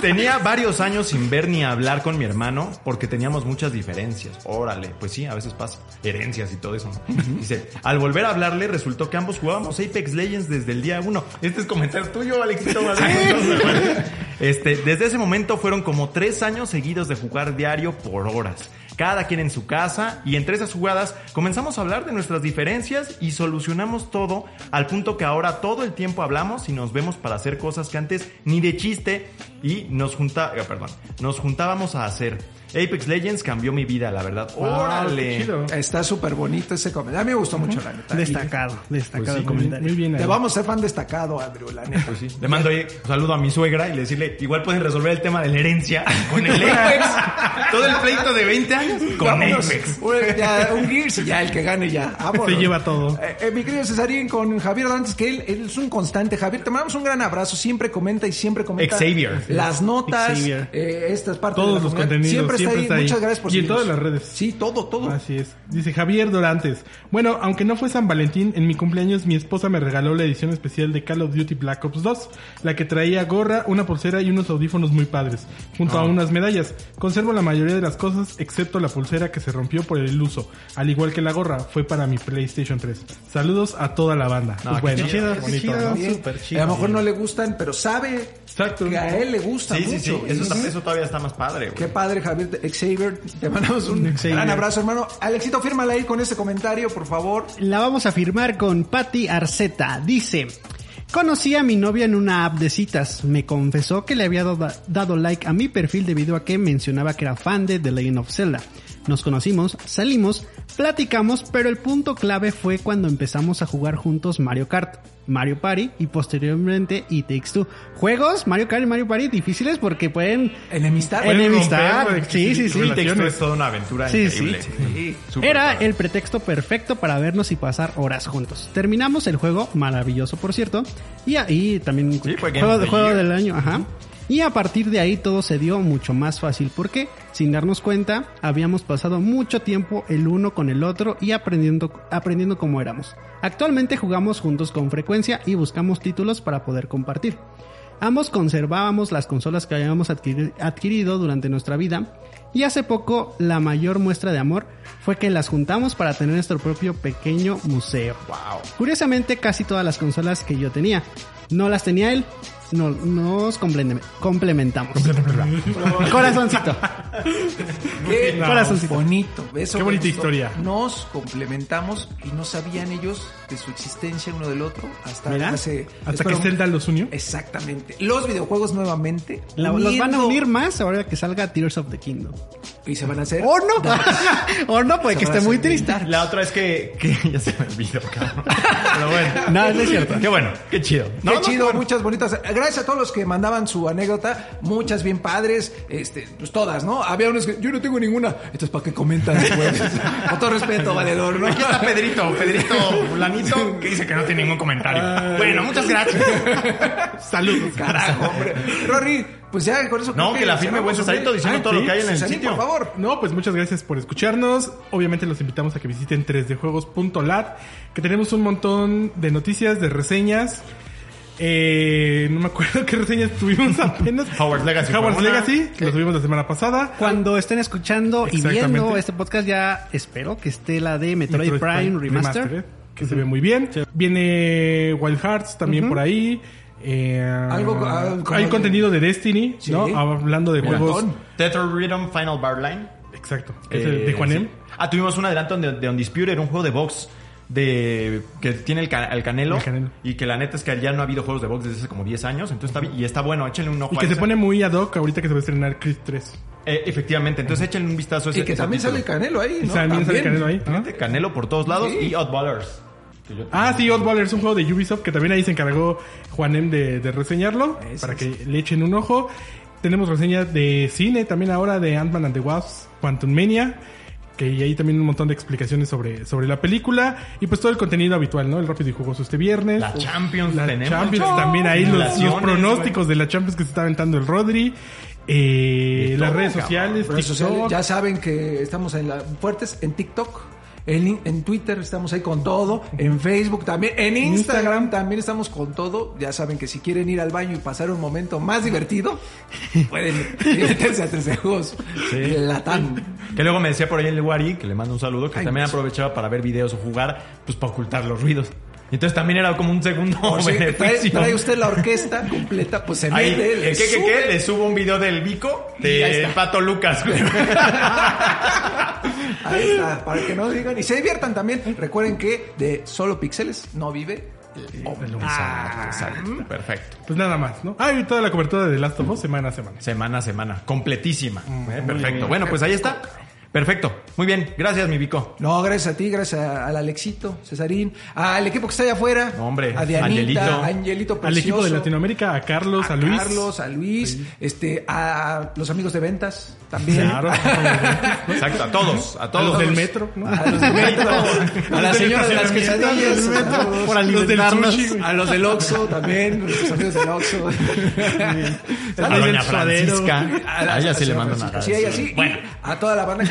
tenía varios años sin ver ni hablar con mi hermano porque teníamos muchas diferencias. Órale, pues sí, a veces pasa. Herencias y todo eso. ¿no? Dice, al volver a hablarle resultó que ambos jugábamos Apex Legends desde el día uno. Este es comentario tuyo, Alexito. Este, desde ese momento fueron como tres años seguidos de jugar diario por horas. Cada quien en su casa y entre esas jugadas comenzamos a hablar de nuestras diferencias y solucionamos todo al punto que ahora todo el tiempo hablamos y nos vemos para hacer cosas que antes ni de chiste y nos junta, eh, perdón, nos juntábamos a hacer. Apex Legends cambió mi vida, la verdad. Órale.
Qué chido.
Está súper bonito ese comentario. A mí me gustó mucho, la neta.
Destacado, destacado
Pues sí,
el
Muy,
comentario.
muy bien.
Te vamos a ser fan destacado, Andrew, la neta.
Pues sí. Le mando ahí un saludo a mi suegra y le decirle, igual pueden resolver el tema de la herencia con el Apex. Todo el pleito de 20 años con. Apex.
Un, ya, un Gears y ya el que gane ya. Vámonos.
Se lleva todo.
Eh, eh, mi querido Cesarín con Javier Dantes, que él, él es un constante. Javier, te mandamos un gran abrazo. Siempre comenta y siempre comenta.
Xavier.
Las notas.
Xavier.
Eh, estas partes
Todos
de
los
comunidad.
contenidos,
Siempre,
siempre
está
está
ahí.
ahí.
Muchas gracias por
Y en todas las redes.
Sí, todo, todo.
Así es. Dice Javier Dorantes. Bueno, aunque no fue San Valentín, en mi cumpleaños mi esposa me regaló la edición especial de Call of Duty Black Ops 2, la que traía gorra, una pulsera y unos audífonos muy padres, junto a unas medallas. Conservo la mayoría de las cosas, excepto la pulsera que se rompió por el uso, al igual que la gorra, fue para mi PlayStation 3. Saludos a toda la banda.
No,
Pues bueno,
chido.
A lo mejor no le gustan, pero sabe
Exacto.
que a él le gusta
Sí, sí, sí. Eso,
Y-
está- eso todavía está más padre, güey.
Qué padre, Javier Xavier. Te mandamos un
Xavier.
gran abrazo, hermano. Alexito, fírmala ahí con ese comentario, por favor.
La vamos a firmar con Patty Arceta. Dice, conocí a mi novia en una app de citas. Me confesó que le había dado, like a mi perfil debido a que mencionaba que era fan de The Legend of Zelda. Nos conocimos, salimos, platicamos, pero el punto clave fue cuando empezamos a jugar juntos Mario Kart, Mario Party y posteriormente It Takes Two. Juegos Mario Kart y Mario Party difíciles porque pueden
Enemistar.
Pueden
enemistar.
romper,
Sí, sí, sí.
El texto es toda una aventura
Sí,
increíble.
Sí.
Súper
Era
padre.
el pretexto perfecto para vernos y pasar horas juntos. Terminamos el juego, maravilloso por cierto, y ahí también
Sí, fue
juego, del año, ajá. Y a partir de ahí todo se dio mucho más fácil porque, sin darnos cuenta, habíamos pasado mucho tiempo el uno con el otro y aprendiendo, aprendiendo cómo éramos. Actualmente jugamos juntos con frecuencia y buscamos títulos para poder compartir. Ambos conservábamos las consolas que habíamos adquiri- adquirido durante nuestra vida y hace poco la mayor muestra de amor fue que las juntamos para tener nuestro propio pequeño museo. Curiosamente casi todas las consolas que yo tenía no las tenía él. No, nos complemen- complementamos. Corazoncito.
Qué
No,
corazoncito.
bonito. Eso
Qué bonita
gustó.
historia.
Nos complementamos y no sabían ellos de su existencia uno del otro hasta
Mira,
hace...
Hasta que Zelda los unió.
Exactamente. Los videojuegos nuevamente.
La- los van a unir más ahora que salga Tears of the Kingdom.
Y se van a hacer...
O no. o no, puede que esté muy triste.
darks.
La otra es que, que ya se me olvidó, cabrón. Pero bueno.
No, no es cierto.
Qué bueno, qué chido.
Qué
No, no,
chido,
bueno.
muchas bonitas. Gracias a todos los que mandaban su anécdota, muchas bien padres, este, pues todas, ¿no? Había unos que yo no tengo ninguna. Esto es para que comentan después. Con todo respeto, valedor, ¿no?
Aquí está Pedrito, Pedrito Fulanito, que dice que no tiene ningún comentario. Bueno, muchas gracias.
Saludos.
Carajo, hombre. Rory, pues ya con eso.
No,
creo
que la firme buen Cesarito diciendo
Ah,
todo lo
sí,
que hay en el sitio.
por favor.
No, pues muchas gracias por escucharnos. Obviamente los invitamos a que visiten 3djuegos.lat, que tenemos un montón de noticias, de reseñas. Eh, no me acuerdo qué reseñas tuvimos apenas.
Howard's Legacy
Howard's. Legacy, que lo tuvimos la semana pasada.
Cuando estén escuchando y viendo este podcast ya espero que esté la de Metroid, Prime Remaster.
Remastered, que se ve muy bien. Viene Wild Hearts también por ahí. Eh,
Algo, ah, como
hay contenido de Destiny,
Sí.
¿no? Hablando de juegos.
Tether Rhythm Final Bar Line.
Exacto. el de
Eh,
Juanem.
sí. Ah, tuvimos un adelanto de, de Undisputed, un juego de box de que tiene el, ca- el canelo,
El Canelo.
y que la neta es que ya no ha habido juegos de box desde hace como 10 años, entonces está y está bueno, échenle un ojo
Y
a
que se
ese.
pone muy ad hoc ahorita que se va a estrenar Creed 3.
Eh, efectivamente, entonces échenle un vistazo a ese
Y que
ese
también sale Canelo ahí,
Y
¿no?
también sale Canelo ahí.
Canelo por todos lados
Sí.
y Oddballers.
Ah, sí, Oddball es un juego de Ubisoft que también ahí se encargó Juanem de, de reseñarlo
Ese
para
es.
que le echen un ojo. Tenemos reseñas de cine también ahora de Ant-Man and the Wasp, Quantum Mania, que hay ahí también un montón de explicaciones sobre, sobre la película y pues todo el contenido habitual, ¿no? El rápido y jugoso este viernes.
La Champions
La
tenemos.
Champions también ahí los, pronósticos de la Champions que se está aventando el Rodri. Eh,
Y
las redes sociales,
Redes sociales, ya saben que estamos en la, fuertes en TikTok. En, en Twitter estamos ahí con todo, en Facebook también, en Instagram también estamos con todo. Ya saben que si quieren ir al baño y pasar un momento más divertido, pueden meterse a tres juegos. Latam.
Que luego me decía por ahí el Wari, que le mando un saludo, que
Ay,
también
mucho.
aprovechaba para ver videos o jugar, pues para ocultar los ruidos. Y entonces también era como un segundo
si trae,
beneficio.
trae usted la orquesta completa, pues se
Ahí,
mete,
¿qué,
le
qué, qué,
sube.
qué? Le subo un video del Vico de. Pato Lucas. güey.
Ahí está, para que no digan y se diviertan también. Recuerden que de solo píxeles no vive el hombre.
Exacto, exacto. Perfecto.
Pues nada más, ¿no? Ah, y toda la cobertura de The Last of Us semana a semana.
Semana a semana. Completísima.
Mm,
Eh, Perfecto. Bueno, pues ahí está. Perfecto. Muy bien. Gracias, mi Vico.
No, gracias a ti, gracias a- al Alexito, Cesarín, al equipo que está allá afuera.
No, hombre,
a Dianita,
Angelito.
a Angelito
Al equipo de Latinoamérica, a Carlos, a,
a
Luis.
Carlos, a Luis, este, a los amigos de ventas también.
Claro.
Exacto. A todos. A
a
todos.
los del metro, ¿no?
A los del metro, a la señora de las quesadillas, a todos.
por
Los del sushi,
a los del Oxxo también, nuestros amigos del Oxxo.
A
del
Doña. Francisca.
A
A
la-
ella sí
a
le
Francisca.
una
Sí, a ella sí.
Bueno,
a toda la banda que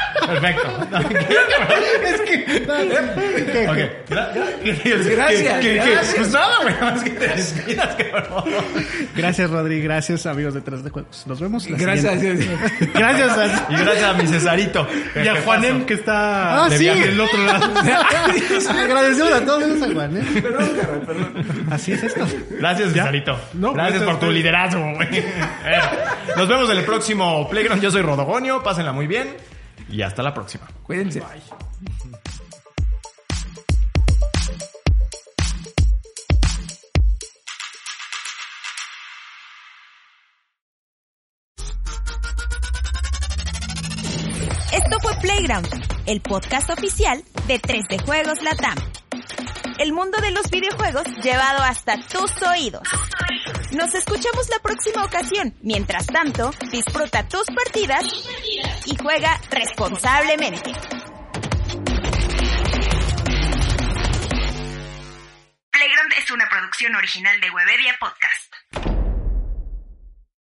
perfecto.
Gracias,
que- que- que-
gracias.
Pues nada, güey. Más que te despidas, cabrón.
Gracias, Rodri. Gracias, amigos de 3 de Juegos. Nos vemos la
Gracias.
siguiente. Gracias. a-
Y gracias a mi Cesarito.
Y a Juanem, que está
Ah,
de
sí.
viaje del otro lado.
Agradecemos a todos menos a Juan, ¿eh?
Perdón, perdón.
Así es esto.
Gracias,
¿Ya?
Cesarito.
No,
gracias
gracias
por tu
ustedes.
liderazgo, güey. Nos vemos en el próximo Playground. Yo soy Rodogonio. Pásenla muy bien. Y hasta la próxima.
Cuídense.
Esto fue Playground, el podcast oficial de 3D Juegos Latam. El mundo de los videojuegos llevado hasta tus oídos. Nos escuchamos la próxima ocasión. Mientras tanto, disfruta tus partidas y juega responsablemente. Playground es una producción original de Webedia Podcast.